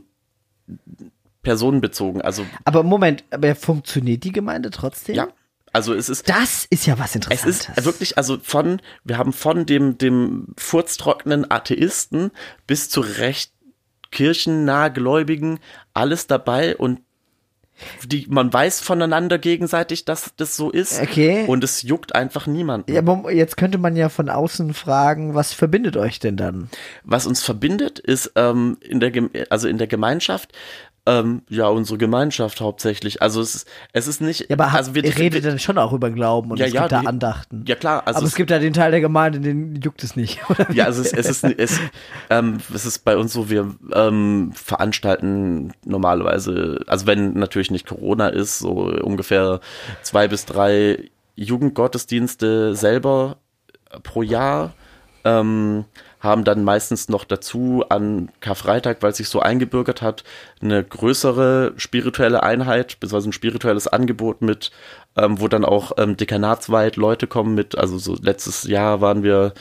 personenbezogen. Also Aber Moment, aber funktioniert die Gemeinde trotzdem? ja, also es ist Das ist ja was es Interessantes. ist wirklich, also von, wir haben von dem, dem furztrockenen Atheisten bis zu recht kirchennahgläubigen alles dabei und die, man weiß voneinander gegenseitig, dass das so ist. Okay. Und es juckt einfach niemanden. Ja, jetzt könnte man ja von außen fragen, was verbindet euch denn dann? Was uns verbindet, ist ähm, in der also in der Gemeinschaft, ähm, ja, unsere Gemeinschaft hauptsächlich. Also es ist, es ist nicht, Ja, aber also also ihr redet wir, dann schon auch über Glauben und Ja, es ja, gibt da Andachten. ja klar, also aber es gibt ja den Teil der Gemeinde, den juckt es nicht. Oder? Ja, also es, es ist es, ähm, es ist bei uns so, wir ähm, veranstalten normalerweise, also wenn natürlich nicht Corona ist, so ungefähr zwei bis drei Jugendgottesdienste selber pro Jahr. Ähm, haben dann meistens noch dazu an Karfreitag, weil es sich so eingebürgert hat, eine größere spirituelle Einheit, beziehungsweise ein spirituelles Angebot mit, ähm, wo dann auch ähm, dekanatsweit Leute kommen mit, also so letztes Jahr waren wir,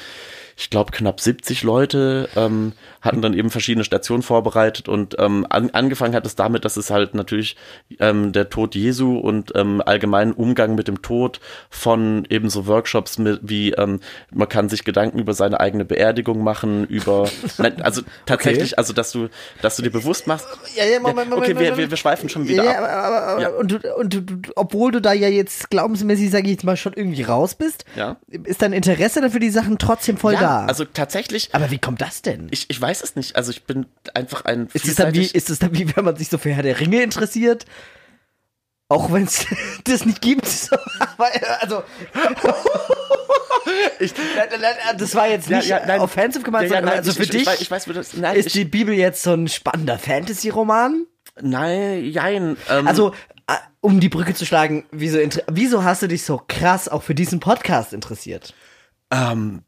ich glaube, knapp 70 Leute, ähm, hatten dann eben verschiedene Stationen vorbereitet und ähm, an, angefangen hat es damit, dass es halt natürlich ähm, der Tod Jesu und ähm, allgemeinen Umgang mit dem Tod von eben so Workshops mit, wie ähm, man kann sich Gedanken über seine eigene Beerdigung machen, über nein, also tatsächlich, also dass du, dass du dir bewusst machst. Ja, ja, Moment, Moment, okay, wir, Moment. wir, wir schweifen schon wieder ja, ab. aber, aber, Ja. Und, du, und du, obwohl du da ja jetzt glaubensmäßig, sage ich jetzt mal, schon irgendwie raus bist, Ja. ist dein Interesse dafür die Sachen trotzdem voll Ja, da. also tatsächlich, aber wie kommt das denn? ich, ich weiß es nicht. Also ich bin einfach ein Ist es, dann wie, vielseitig- ist es dann wie, wenn man sich so für Herr der Ringe interessiert? Auch wenn es das nicht gibt. Also, ich, das war jetzt Ja, nicht ja, nein. offensive gemeint, Ja, ja, sondern nein, also ich, für ich, dich Ich weiß, das, nein, ist die Bibel jetzt so ein spannender Fantasy-Roman? nein, jein. Ähm, Also, äh, um die Brücke zu schlagen, wieso, wieso hast du dich so krass auch für diesen Podcast interessiert? ähm,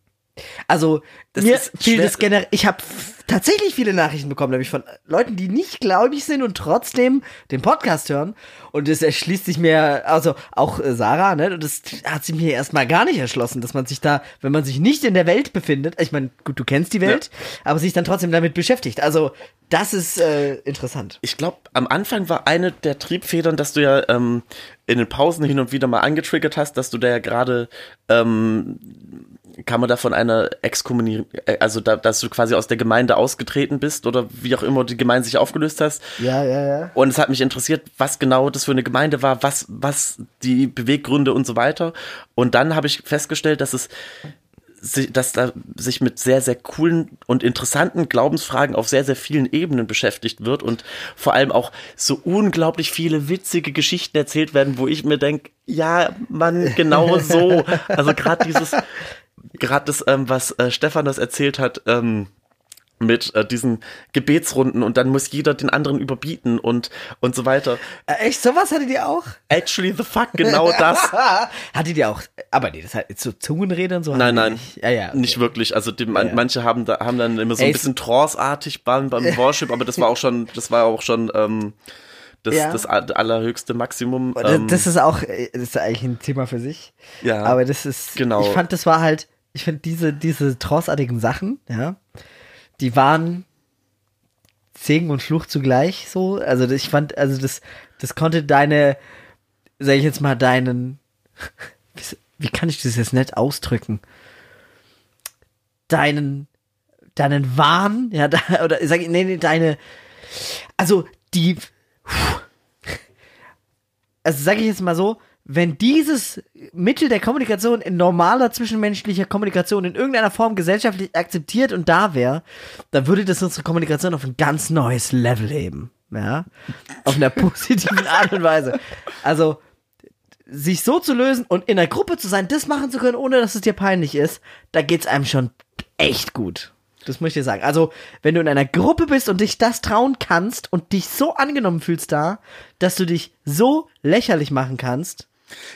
Also Das mir ist fiel das generell. Ich habe tatsächlich viele Nachrichten bekommen, nämlich von Leuten, die nicht gläubig sind und trotzdem den Podcast hören. Und es erschließt sich mir, also auch äh, Sarah, ne? Das hat sich mir erstmal gar nicht erschlossen, dass man sich da, wenn man sich nicht in der Welt befindet, ich meine, gut, du kennst die Welt, aber sich dann trotzdem damit beschäftigt. Also das ist äh, interessant. Ich glaube, am Anfang war eine der Triebfedern, dass du ja ähm, in den Pausen hin und wieder mal angetriggert hast, dass du da ja gerade, ähm, kann man da von einer Exkommunierung, äh, also da, dass du quasi aus der Gemeinde ausgetreten bist oder wie auch immer die Gemeinde sich aufgelöst hast. Ja, ja, ja. Und es hat mich interessiert, was genau das für eine Gemeinde war, was, was die Beweggründe und so weiter. Und dann habe ich festgestellt, dass es dass da sich mit sehr, sehr coolen und interessanten Glaubensfragen auf sehr, sehr vielen Ebenen beschäftigt wird und vor allem auch so unglaublich viele witzige Geschichten erzählt werden, wo ich mir denke, ja, Mann, genau so. Also gerade dieses, gerade das, ähm, was äh, Stefan das erzählt hat, ähm, mit äh, diesen Gebetsrunden und dann muss jeder den anderen überbieten und und so weiter. Äh, echt, sowas hattet ihr auch? Actually the fuck, genau das. hattet ihr auch, aber nee, das hat so Zungenrede und so. Nein, nein, nicht. Ja, ja. okay. nicht wirklich. Also die, man, Ja. manche haben da, haben dann immer so Ey, ein bisschen Trance-artig beim, beim Worship, aber das war auch schon, das war auch schon ähm, das, Ja. das allerhöchste Maximum. Das, Ähm, das ist auch, äh, das ist eigentlich ein Thema für sich. Ja, Aber das ist, genau. ich fand, das war halt, ich finde diese, diese Trance-artigen Sachen, ja, die waren Segen und Fluch zugleich so. Also ich fand, also das, das konnte deine, sag ich jetzt mal, deinen, wie- kann ich das jetzt nett ausdrücken? Deinen, deinen Wahn, ja, oder sag ich, nee, nee, deine, also die, also sage ich jetzt mal so, wenn dieses Mittel der Kommunikation in normaler zwischenmenschlicher Kommunikation in irgendeiner Form gesellschaftlich akzeptiert und da wäre, dann würde das unsere Kommunikation auf ein ganz neues Level heben. Ja? Auf einer positiven Art und Weise. Also, sich so zu lösen und in einer Gruppe zu sein, das machen zu können, ohne dass es dir peinlich ist, da geht's einem schon echt gut. Das muss ich dir sagen. Also, wenn du in einer Gruppe bist und dich das trauen kannst und dich so angenommen fühlst da, dass du dich so lächerlich machen kannst,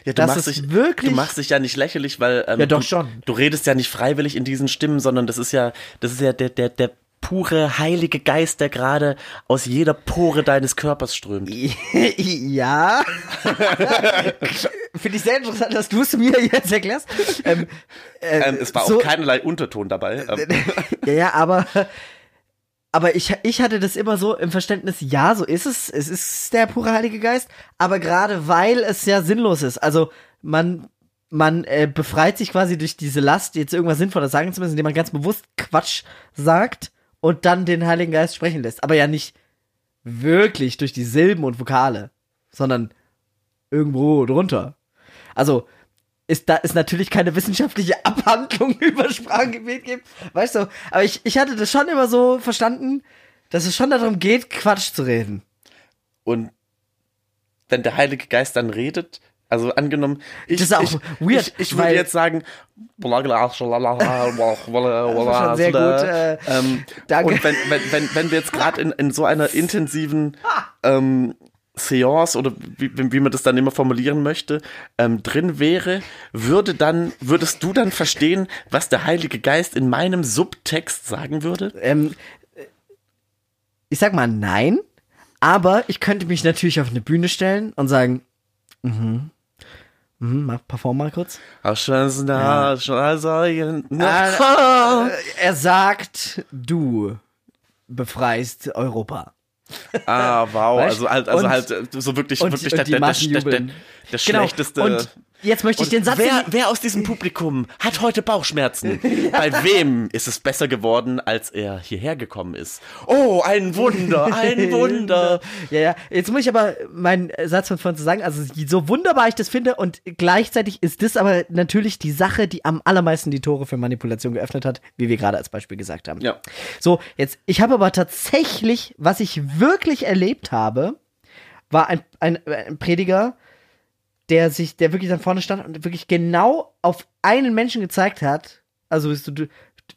ja, du das machst ist dich, wirklich- du machst dich ja nicht lächerlich, weil ähm, Ja, doch du, schon. du redest ja nicht freiwillig in diesen Stimmen, sondern das ist ja, das ist ja der, der, der pure heilige Geist, der gerade aus jeder Pore deines Körpers strömt. ja. Finde ich sehr interessant, dass du es mir jetzt erklärst. Ähm, äh, Ähm, es war so- auch keinerlei Unterton dabei. Ähm, ja, ja, aber, aber ich, ich hatte das immer so im Verständnis, ja, so ist es. Es ist der pure Heilige Geist, aber gerade weil es ja sinnlos ist. Also man, man äh, befreit sich quasi durch diese Last, jetzt irgendwas Sinnvolles sagen zu müssen, indem man ganz bewusst Quatsch sagt und dann den Heiligen Geist sprechen lässt. Aber ja nicht wirklich durch die Silben und Vokale, sondern irgendwo drunter. Also, ist da ist natürlich keine wissenschaftliche Abhandlung über Sprachgebet gibt, weißt du, aber ich, ich hatte das schon immer so verstanden, dass es schon darum geht, Quatsch zu reden. Und wenn der Heilige Geist dann redet, also angenommen, ich, Das ist auch ich, weird, ich, ich würde jetzt sagen, das schon sehr gut, äh, ähm, danke. Und wenn, wenn, wenn, wenn wir jetzt gerade in, in so einer intensiven ähm, Seance oder wie, wie man das dann immer formulieren möchte, ähm, drin wäre, würde dann, würdest du dann verstehen, was der Heilige Geist in meinem Subtext sagen würde? Ähm, ich sag mal nein, aber ich könnte mich natürlich auf eine Bühne stellen und sagen, mhm, mhm, mach, perform mal kurz. Also, Ah, äh, er sagt, du befreist Europa. Ah, wow. Weißt? Also halt, also Und- halt äh, so wirklich, wirklich der, der, der, der Genau. schlechteste. Und jetzt möchte ich den Satz. wer, wer aus diesem Publikum hat heute Bauchschmerzen? Bei wem ist es besser geworden, als er hierher gekommen ist? Oh, ein Wunder, ein Wunder. Ja, ja. Jetzt muss ich aber meinen Satz von vorhin zu sagen, also so wunderbar ich das finde und gleichzeitig ist das aber natürlich die Sache, die am allermeisten die Tore für Manipulation geöffnet hat, wie wir gerade als Beispiel gesagt haben. Ja. So, jetzt, ich habe aber tatsächlich, was ich wirklich erlebt habe, war ein, ein, ein Prediger, der sich, der wirklich dann vorne stand und wirklich genau auf einen Menschen gezeigt hat. Also bist du, du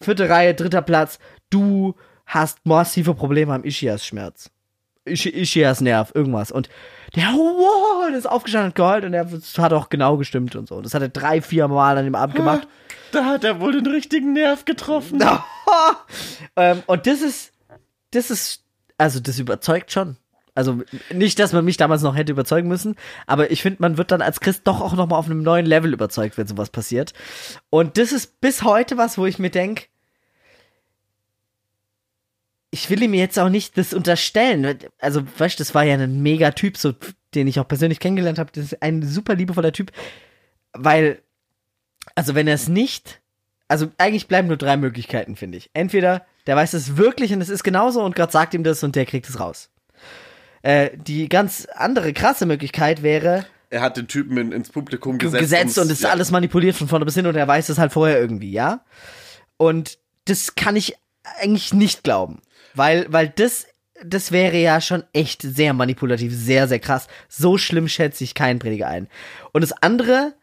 vierte Reihe, dritter Platz, du hast massive Probleme am Ischias-Schmerz. Ishi, Ishias Nerv, irgendwas. Und der, wow, der ist aufgestanden und geheult und der hat auch genau gestimmt und so. Das hat er drei, vier Mal an dem Abend gemacht. Da hat er wohl den richtigen Nerv getroffen. ähm, und das ist, das ist, also das überzeugt schon. Also nicht, dass man mich damals noch hätte überzeugen müssen, aber ich finde, man wird dann als Christ doch auch noch mal auf einem neuen Level überzeugt, wenn sowas passiert. Und das ist bis heute was, wo ich mir denke, ich will ihm jetzt auch nicht das unterstellen. Also, weißt du, das war ja ein mega Typ, so, den ich auch persönlich kennengelernt habe. Das ist ein super liebevoller Typ. Weil, also, wenn er es nicht, also eigentlich bleiben nur drei Möglichkeiten, finde ich. Entweder der weiß es wirklich und es ist genauso und Gott sagt ihm das und der kriegt es raus. Äh, die ganz andere krasse Möglichkeit wäre, Er hat den Typen in, ins Publikum gesetzt. gesetzt und ist ja, alles manipuliert von vorne bis hin und er weiß es halt vorher irgendwie, ja? Und das kann ich eigentlich nicht glauben. Weil, weil das, das wäre ja schon echt sehr manipulativ, sehr, sehr krass. So schlimm schätze ich keinen Prediger ein. Und das andere,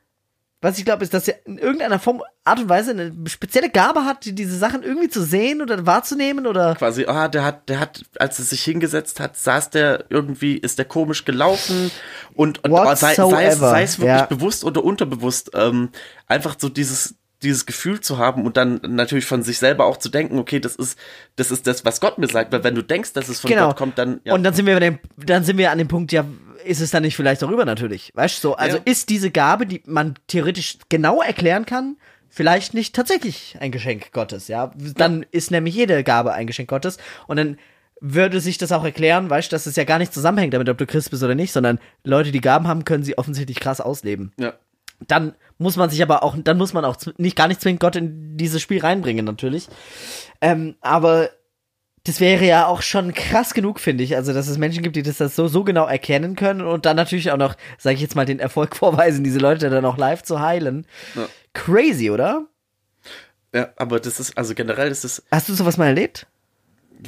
was ich glaube, ist, dass er in irgendeiner Form, Art und Weise eine spezielle Gabe hat, die- diese Sachen irgendwie zu sehen oder wahrzunehmen oder. Quasi, ah, der hat, der hat, als er sich hingesetzt hat, saß der irgendwie, ist der komisch gelaufen und, und sei, sei, es, sei es wirklich ja. bewusst oder unterbewusst, ähm, einfach so dieses, dieses Gefühl zu haben und dann natürlich von sich selber auch zu denken, okay, das ist, das ist das, was Gott mir sagt, weil wenn du denkst, dass es von Genau. Gott kommt, dann, ja. Und dann sind wir dem, dann sind wir an dem Punkt, ja, ist es dann nicht vielleicht darüber natürlich? Weißt du, so, also Ja. ist diese Gabe, die man theoretisch genau erklären kann, vielleicht nicht tatsächlich ein Geschenk Gottes, ja? Dann ist nämlich jede Gabe ein Geschenk Gottes und dann würde sich das auch erklären, weißt du, dass es ja gar nicht zusammenhängt damit, ob du Christ bist oder nicht, sondern Leute, die Gaben haben, können sie offensichtlich krass ausleben. ja. Dann muss man sich aber auch, dann muss man auch nicht gar nicht zwingend Gott in dieses Spiel reinbringen, natürlich. Ähm, aber das wäre ja auch schon krass genug, finde ich. Also, dass es Menschen gibt, die das, das so, so genau erkennen können und dann natürlich auch noch, sage ich jetzt mal, den Erfolg vorweisen, diese Leute dann auch live zu heilen. Ja. Crazy, oder? Ja, aber das ist, also generell ist es, Hast du sowas mal erlebt?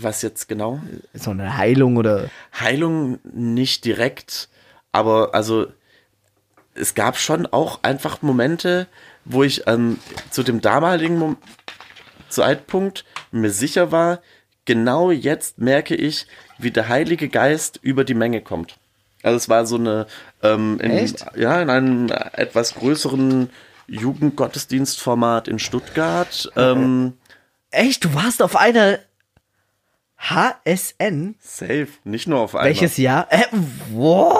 was jetzt genau? So eine Heilung oder. Heilung nicht direkt, aber also es gab schon auch einfach Momente, wo ich ähm, zu dem damaligen Mom Zeitpunkt mir sicher war, genau jetzt merke ich, wie der Heilige Geist über die Menge kommt. Also es war so eine, ähm, in, ja, in einem etwas größeren Jugendgottesdienstformat in Stuttgart. Ähm, Echt, du warst auf einer HSN? safe, nicht nur auf einmal. Welches Jahr? Äh, what?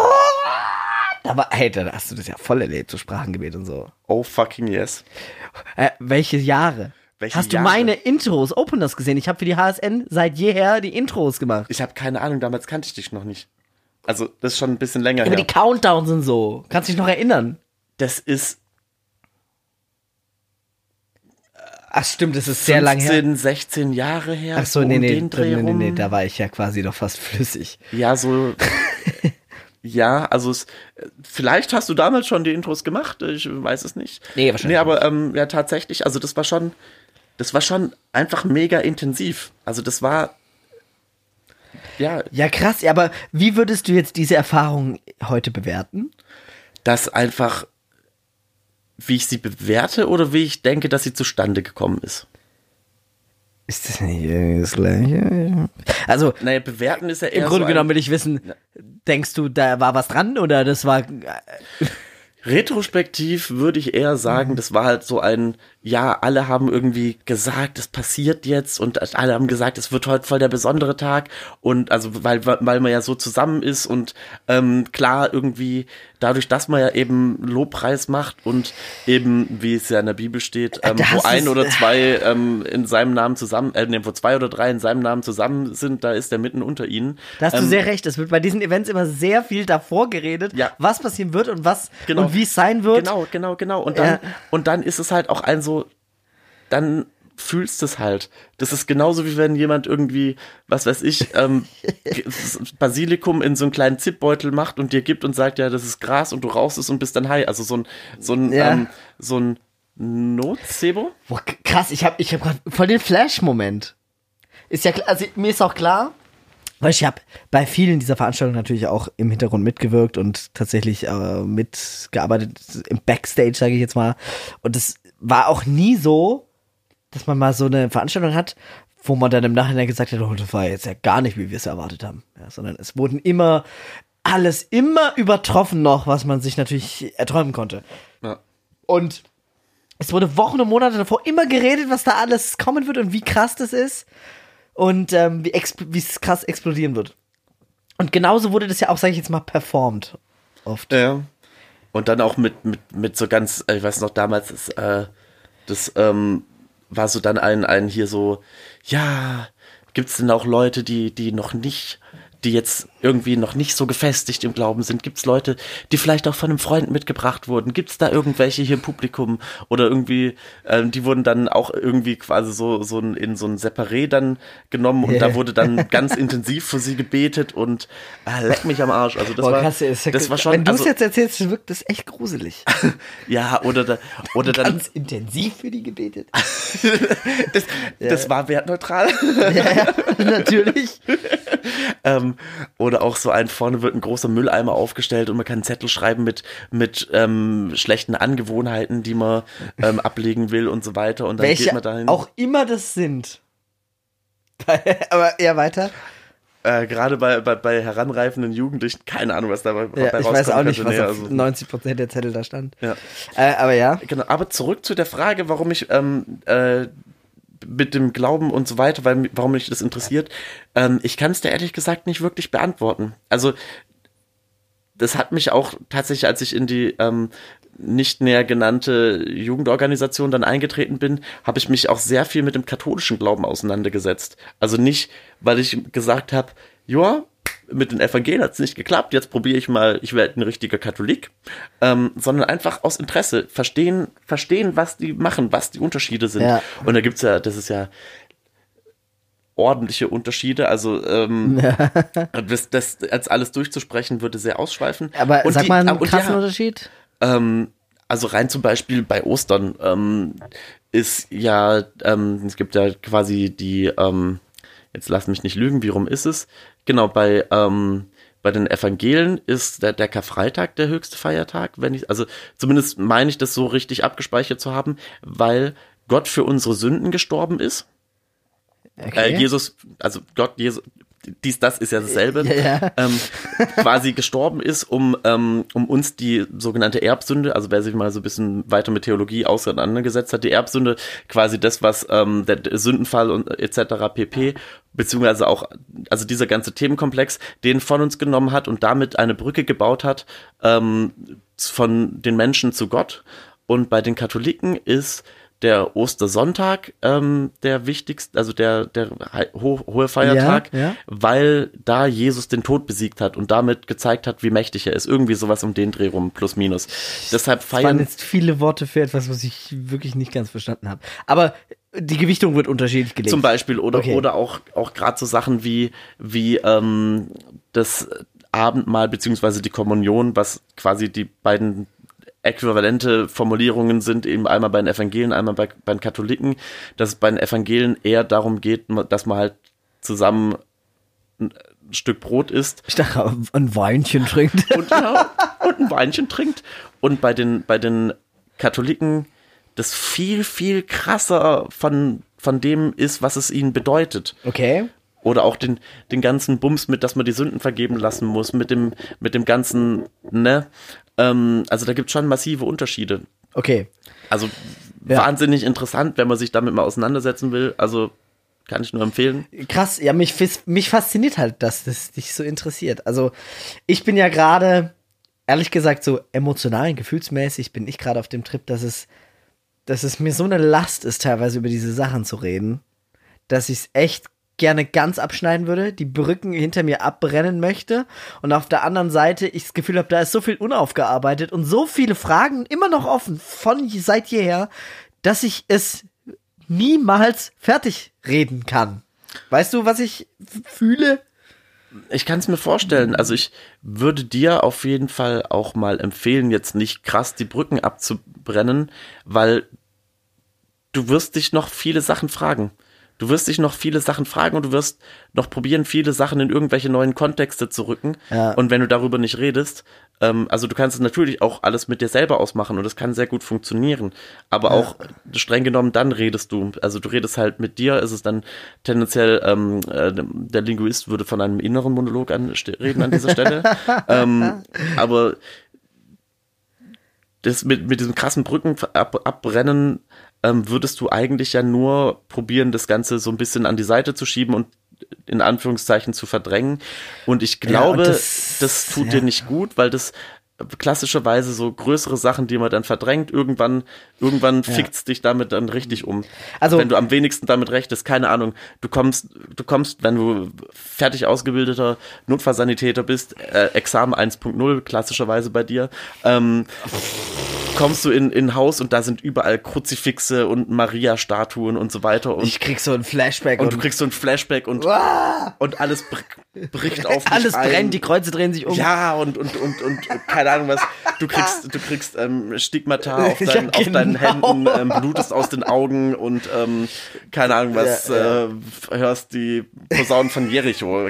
Aber, hey, da hast du das ja voll erlebt, so Sprachengebet und so. Oh fucking yes. Äh, welche Jahre? Welche Hast du Jahre? meine Intros, Openers gesehen? Ich habe für die HSN seit jeher die Intros gemacht. Ich habe keine Ahnung, damals kannte ich dich noch nicht. Also, das ist schon ein bisschen länger Aber her. die Countdowns und so. Kannst dich noch erinnern? Das ist Ach stimmt, das ist sehr lang 15, her. 16 Jahre her. Ach so, um nee, nee, nee, nee, nee, da war ich ja quasi noch fast flüssig. Ja, so. ja, also es, vielleicht hast du damals schon die Intros gemacht, ich weiß es nicht. Nee, wahrscheinlich Nee, aber ähm, ja, tatsächlich, also das war schon, das war schon einfach mega intensiv. Also das war, ja, Ja, krass. Aber wie würdest du jetzt diese Erfahrung heute bewerten? das einfach, wie ich sie bewerte oder wie ich denke, dass sie zustande gekommen ist. Ist das nicht das Gleiche? Also, Naja, bewerten ist ja eher im Grunde so genommen will ich wissen, denkst du, da war was dran oder das war. Retrospektiv würde ich eher Mhm. sagen, das war halt so ein, ja, alle haben irgendwie gesagt, es passiert jetzt und alle haben gesagt, es wird heute voll der besondere Tag und also weil, weil man ja so zusammen ist und ähm, klar irgendwie dadurch, dass man ja eben Lobpreis macht und eben, wie es ja in der Bibel steht, ähm, wo ein oder zwei ähm, in seinem Namen zusammen, äh, nee, wo zwei oder drei in seinem Namen zusammen sind, da ist er mitten unter ihnen. Da hast du Ähm, sehr recht. Es wird bei diesen Events immer sehr viel davor geredet, Ja. was passieren wird und was Genau. Wie es sein wird. Genau, genau, genau. Und dann, Ja. und dann ist es halt auch ein so, dann fühlst du es halt. Das ist genauso wie wenn jemand irgendwie, was weiß ich, ähm, Basilikum in so einen kleinen Zipbeutel macht und dir gibt und sagt, ja, das ist Gras und du rauchst es und bist dann high. Also so ein, so ein, Ja. ähm, so ein Nocebo? Boah, krass, ich habe ich hab gerade voll den Flash-Moment. Ist ja klar, also mir ist auch klar, weil ich habe bei vielen dieser Veranstaltungen natürlich auch im Hintergrund mitgewirkt und tatsächlich äh, mitgearbeitet im Backstage, sage ich jetzt mal. Und es war auch nie so, dass man mal so eine Veranstaltung hat, wo man dann im Nachhinein gesagt hat, oh, das war jetzt ja gar nicht, wie wir es erwartet haben. Ja, sondern es wurden immer alles immer übertroffen noch, was man sich natürlich erträumen konnte. Ja. Und es wurde Wochen und Monate davor immer geredet, was da alles kommen wird und wie krass das ist und ähm, wie es krass explodieren wird. Und genauso wurde das ja auch, sage ich jetzt mal, performt. Oft. Ja. Und dann auch mit, mit, mit so ganz, äh, ich weiß noch, damals ist, äh, das ähm, war so dann ein, ein hier so, ja, gibt's denn auch Leute, die, die noch nicht, die jetzt irgendwie noch nicht so gefestigt im Glauben sind? Gibt's Leute, die vielleicht auch von einem Freund mitgebracht wurden? Gibt's da irgendwelche hier im Publikum? Oder irgendwie, ähm, die wurden dann auch irgendwie quasi so, so ein, in so ein Separé dann genommen und Ja. da wurde dann ganz intensiv für sie gebetet und äh, leck mich am Arsch. Also das Boah, war, krass, ist ja- das war schon, Wenn du es also, jetzt erzählst, wirkt das echt gruselig. ja, oder, da, oder dann, Ganz intensiv für die gebetet. das, das war wertneutral. ja, ja, natürlich. ähm, oder auch so ein, vorne wird ein großer Mülleimer aufgestellt und man kann einen Zettel schreiben mit, mit ähm, schlechten Angewohnheiten, die man ähm, ablegen will und so weiter. Und dann geht Welche man dahin. auch immer das sind. Aber eher weiter. Äh, Gerade bei, bei, bei heranreifenden Jugendlichen, keine Ahnung, was dabei, Ja, ich weiß auch nicht, könnte. was Nee, also- 90 Prozent der Zettel da stand. Ja. Äh, aber ja. Genau, aber zurück zu der Frage, warum ich ähm, äh, mit dem Glauben und so weiter, weil, warum mich das interessiert. Ähm, ich kann es dir ehrlich gesagt nicht wirklich beantworten. Also das hat mich auch tatsächlich, als ich in die ähm, nicht näher genannte Jugendorganisation dann eingetreten bin, habe ich mich auch sehr viel mit dem katholischen Glauben auseinandergesetzt. Also nicht, weil ich gesagt habe, ja, mit den Evangelien hat es nicht geklappt, jetzt probiere ich mal, ich werde ein richtiger Katholik, ähm, sondern einfach aus Interesse verstehen, verstehen, was die machen, was die Unterschiede sind. Ja. Und da gibt's ja, das ist ja ordentliche Unterschiede. Also ähm, das, das als alles durchzusprechen würde sehr ausschweifen. Aber Und sag die- mal einen und krassen ja, Unterschied. ähm, also rein zum Beispiel bei Ostern ähm, ist ja, ähm, es gibt ja quasi die, ähm, jetzt lass mich nicht lügen, wie rum ist es? Genau, bei, ähm, bei den Evangelien ist der, der Karfreitag der höchste Feiertag, wenn ich, also zumindest meine ich das so richtig abgespeichert zu haben, weil Gott für unsere Sünden gestorben ist. Okay. Äh, Jesus, also Gott, Jesus, dies, das ist ja dasselbe, Ja, ja. Ähm, quasi gestorben ist, um, ähm, um uns die sogenannte Erbsünde, also wer sich mal so ein bisschen weiter mit Theologie auseinandergesetzt hat, die Erbsünde, quasi das, was ähm, der Sündenfall und etc. pp, beziehungsweise auch, also dieser ganze Themenkomplex, den von uns genommen hat und damit eine Brücke gebaut hat ähm, von den Menschen zu Gott. Und bei den Katholiken ist der Ostersonntag ähm, der wichtigste, also der, der ho hohe Feiertag, Ja, ja. weil da Jesus den Tod besiegt hat und damit gezeigt hat, wie mächtig er ist. Irgendwie sowas um den Dreh rum, plus minus. Deshalb Das waren feiern. jetzt viele Worte für etwas, was ich wirklich nicht ganz verstanden habe. Aber die Gewichtung wird unterschiedlich gelegt. Zum Beispiel oder Okay. oder auch auch gerade so Sachen wie wie ähm, das Abendmahl beziehungsweise die Kommunion, was quasi die beiden äquivalente Formulierungen sind, eben einmal bei den Evangelien, einmal bei, bei den Katholiken, dass es bei den Evangelien eher darum geht, dass man halt zusammen ein Stück Brot isst Ich dachte, ein Weinchen trinkt. und, ja, und ein Weinchen trinkt. Und bei den, bei den Katholiken das viel, viel krasser von, von dem ist, was es ihnen bedeutet. Okay. Oder auch den, den ganzen Bums mit, dass man die Sünden vergeben lassen muss, mit dem, mit dem ganzen, ne? Ähm, also da gibt es schon massive Unterschiede. Okay. Also Ja. wahnsinnig interessant, wenn man sich damit mal auseinandersetzen will. Also kann ich nur empfehlen. Krass, ja, mich, mich fasziniert halt, dass das dich so interessiert. Also, ich bin ja gerade, ehrlich gesagt, so emotional, gefühlsmäßig bin ich gerade auf dem Trip, dass es, dass es mir so eine Last ist, teilweise über diese Sachen zu reden, dass ich es echt gerne ganz abschneiden würde, die Brücken hinter mir abbrennen möchte und auf der anderen Seite ich das Gefühl habe, da ist so viel unaufgearbeitet und so viele Fragen immer noch offen von seit jeher, dass ich es niemals fertig reden kann. Weißt du, was ich fühle? Ich kann es mir vorstellen. Also ich würde dir auf jeden Fall auch mal empfehlen, jetzt nicht krass die Brücken abzubrennen, weil du wirst dich noch viele Sachen fragen. Du wirst dich noch viele Sachen fragen und du wirst noch probieren, viele Sachen in irgendwelche neuen Kontexte zu rücken. Ja. Und wenn du darüber nicht redest, ähm, also du kannst es natürlich auch alles mit dir selber ausmachen und das kann sehr gut funktionieren. Aber auch streng genommen, dann redest du. Also du redest halt mit dir, ist es dann tendenziell, ähm, äh, der Linguist würde von einem inneren Monolog an, reden an dieser Stelle. ähm, aber das mit, mit diesem krassen Brücken ab, abbrennen, ähm, würdest du eigentlich ja nur probieren, das Ganze so ein bisschen an die Seite zu schieben und in Anführungszeichen zu verdrängen. Und ich glaube, und das, das- tut ja. dir nicht gut, weil das klassischerweise so größere Sachen, die man dann verdrängt, irgendwann, irgendwann fickt's dich damit dann richtig um. Also- wenn du am wenigsten damit rechnest, keine Ahnung, du kommst, du kommst, wenn du fertig ausgebildeter Notfallsanitäter bist, äh, Examen 1.0, klassischerweise bei dir, ähm, kommst du in in ein Haus und da sind überall Kruzifixe und Maria-Statuen und so weiter und, Ich krieg so ein Flashback und und, du kriegst so ein Flashback und, und alles br bricht auf alles ein. brennt, die Kreuze drehen sich um. Ja, und, und, und, und, keine Ahnung was. Du kriegst, du kriegst ähm, Stigmata auf, Ja, dein, auf deinen genau. Händen, ähm, blutest aus den Augen und ähm, keine Ahnung was, Ja, Äh, hörst die Posaunen von Jericho.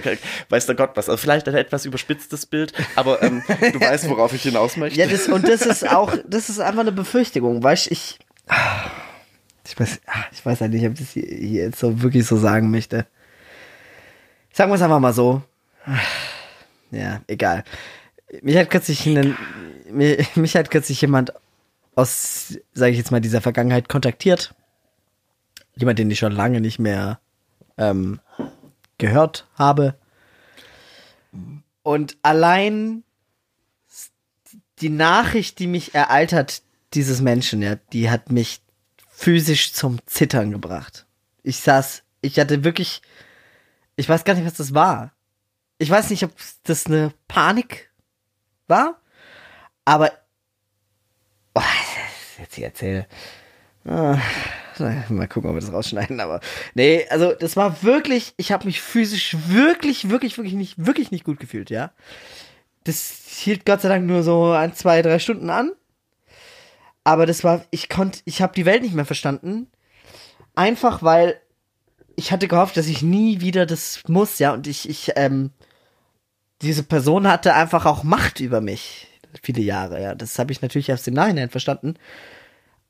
Weiß der Gott was. Also vielleicht ein etwas überspitztes Bild, aber ähm, du weißt, worauf ich hinaus möchte. Ja, das, und das ist auch, das ist einfach eine Befürchtung, weißt ich, ich weiß, ich weiß ja nicht, ob ich das hier, hier jetzt so wirklich so sagen möchte. Sagen wir es einfach mal so. Ja, egal. Mich hat kürzlich einen, mich, mich hat kürzlich jemand aus, sage ich jetzt mal, dieser Vergangenheit kontaktiert. Jemand, den ich schon lange nicht mehr ähm, gehört habe. Und allein die Nachricht, die mich ereilt hat, dieses Menschen, ja, die hat mich physisch zum Zittern gebracht. Ich saß, ich hatte wirklich, ich weiß gar nicht, was das war. Ich weiß nicht, ob das eine Panik war, aber oh, jetzt hier erzähle. Ah, mal gucken, ob wir das rausschneiden, aber nee, also das war wirklich, ich habe mich physisch wirklich, wirklich, wirklich nicht, wirklich nicht gut gefühlt, ja. Das hielt Gott sei Dank nur so ein, zwei, drei Stunden an. Aber das war, ich konnte, ich habe die Welt nicht mehr verstanden. Einfach weil ich hatte gehofft, dass ich nie wieder das muss, ja. Und ich, ich, ähm, diese Person hatte einfach auch Macht über mich. Viele Jahre, ja. Das habe ich natürlich erst im Nachhinein verstanden.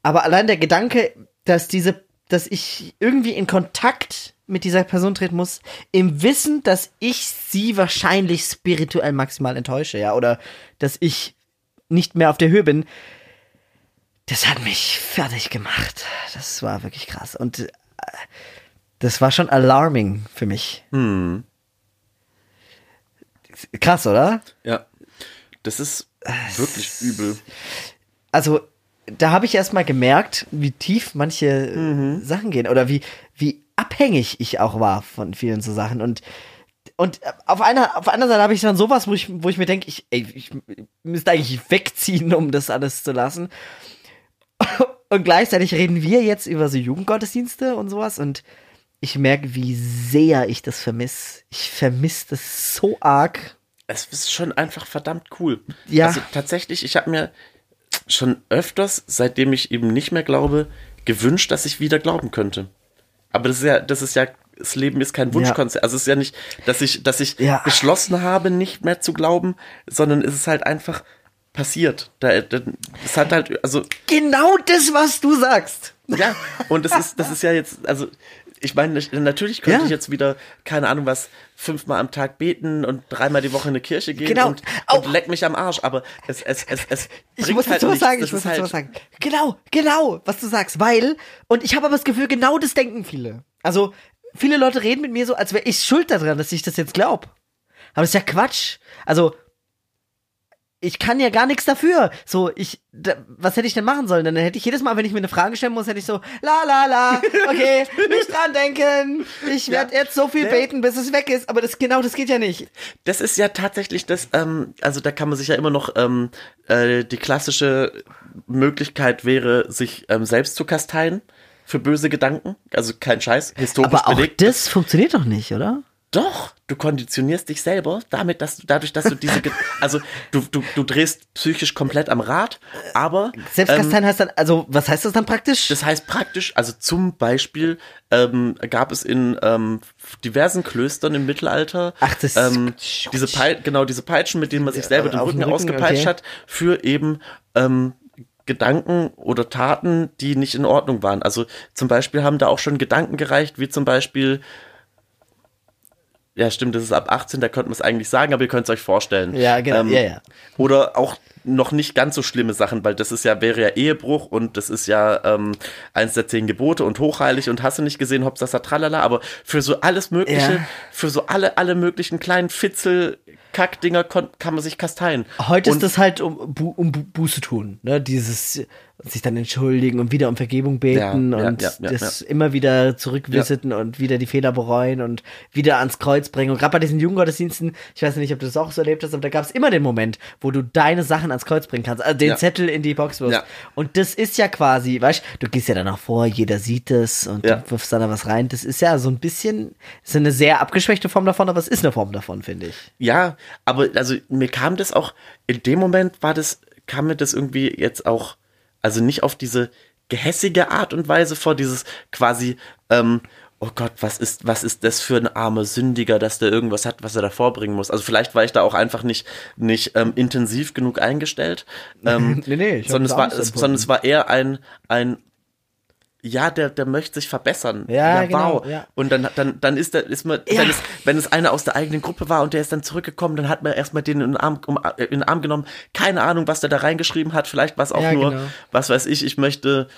Aber allein der Gedanke, dass diese, dass ich irgendwie in Kontakt mit dieser Person treten muss, im Wissen, dass ich sie wahrscheinlich spirituell maximal enttäusche, ja, oder dass ich nicht mehr auf der Höhe bin, das hat mich fertig gemacht. Das war wirklich krass. Und äh, das war schon alarming für mich. Hm. Krass, oder? Ja. Das ist wirklich übel. also da habe ich erstmal gemerkt, wie tief manche äh, Sachen gehen oder wie, wie abhängig ich auch war von vielen so Sachen. Und, und auf einer, auf einer Seite habe ich dann sowas, wo ich, wo ich mir denke, ich, ey, ich müsste eigentlich wegziehen, um das alles zu lassen. Und gleichzeitig reden wir jetzt über so Jugendgottesdienste und sowas und ich merke, wie sehr ich das vermisse. Ich vermisse das so arg. Es ist schon einfach verdammt cool. Ja. Also tatsächlich, ich habe mir schon öfters, seitdem ich eben nicht mehr glaube, gewünscht, dass ich wieder glauben könnte. Aber das ist ja, das ist ja, das Leben ist kein Wunschkonzert. Also es ist ja nicht, dass ich, dass ich Ja. beschlossen habe, nicht mehr zu glauben, sondern es ist halt einfach passiert. Da, da, es hat halt, also Genau das, was du sagst. ja, und das ist, das ist ja jetzt, also ich meine, natürlich könnte Ja. ich jetzt wieder, keine Ahnung was, fünfmal am Tag beten und dreimal die Woche in eine Kirche gehen Genau. und, und leck mich am Arsch, aber es, es, es, es Ich muss halt dazu was sagen, Das ich muss dazu halt, was sagen. Genau, genau, was du sagst, weil, und ich habe aber das Gefühl, genau das denken viele. Also, viele Leute reden mit mir so, als wäre ich schuld daran, dass ich das jetzt glaube. Aber das ist ja Quatsch. Also, ich kann ja gar nichts dafür. So, ich, da, was hätte ich denn machen sollen? Dann hätte ich jedes Mal, wenn ich mir eine Frage stellen muss, hätte ich so, la la la, okay, nicht dran denken. Ich werde jetzt so viel Ja. beten, bis es weg ist. Aber das genau, das geht ja nicht. Das ist ja tatsächlich das, ähm, also da kann man sich ja immer noch, ähm, äh, die klassische Möglichkeit wäre, sich ähm, selbst zu kasteien für böse Gedanken. Also kein Scheiß, historisch Aber auch belegt. das funktioniert doch nicht, oder? Doch, du konditionierst dich selber damit, dass du dadurch, dass du diese, also du, du, du drehst psychisch komplett am Rad, aber Selbstkasteien heißt dann, also was heißt das dann praktisch? das heißt praktisch, also zum Beispiel ähm, gab es in ähm, diversen Klöstern im Mittelalter Ach, das- ähm, diese Pei genau diese Peitschen, mit denen man sich selber den Rücken, Rücken, ausgepeitscht okay. hat, für eben ähm, Gedanken oder Taten, die nicht in Ordnung waren. Also zum Beispiel haben da auch schon Gedanken gereicht, wie zum Beispiel ja, stimmt, das ist ab 18, da könnte man es eigentlich sagen, aber ihr könnt es euch vorstellen. Ja, genau, Ähm, ja, ja. Oder auch noch nicht ganz so schlimme Sachen, weil das ist ja, wäre ja Ehebruch und das ist ja ähm, eins der zehn Gebote und hochheilig und hast du nicht gesehen, Hopsasa tralala, aber für so alles Mögliche, Ja. für so alle, alle möglichen kleinen Fitzel, Kackdinger kann man sich kasteien. Heute und ist das halt um, um Bu- Buße tun, ne? Dieses sich dann entschuldigen und wieder um Vergebung beten Ja, und ja, ja, das immer wieder zurückvisiten und wieder die Fehler bereuen und wieder ans Kreuz bringen. Und gerade bei diesen Jugendgottesdiensten, ich weiß nicht, ob du das auch so erlebt hast, aber da gab es immer den Moment, wo du deine Sachen ans Kreuz bringen kannst, also den. Zettel in die Box wirfst. Und das ist ja quasi, weißt du, gehst ja danach vor, jeder sieht es und du wirfst dann da was rein. Das ist ja so ein bisschen, ist eine sehr abgeschwächte Form davon, aber es ist eine Form davon, finde ich. Ja, aber also mir kam das auch, in dem Moment war das, kam mir das irgendwie jetzt auch, also nicht auf diese gehässige Art und Weise vor, dieses quasi, ähm, oh Gott, was ist, was ist das für ein armer Sündiger, dass der irgendwas hat, was er da vorbringen muss. Also vielleicht war ich da auch einfach nicht, nicht ähm, intensiv genug eingestellt. Ähm, Nee, nee, sondern, es war, es, sondern es war eher ein, ein ja, der, der möchte sich verbessern. Ja, genau, wow. ja. Und dann, dann, dann ist der, ist man, Ja. wenn es, wenn es einer aus der eigenen Gruppe war und der ist dann zurückgekommen, dann hat man erstmal den in den Arm, um, äh, in den Arm genommen. Keine Ahnung, was der da reingeschrieben hat. Vielleicht war es auch Ja, nur, genau. was weiß ich, ich möchte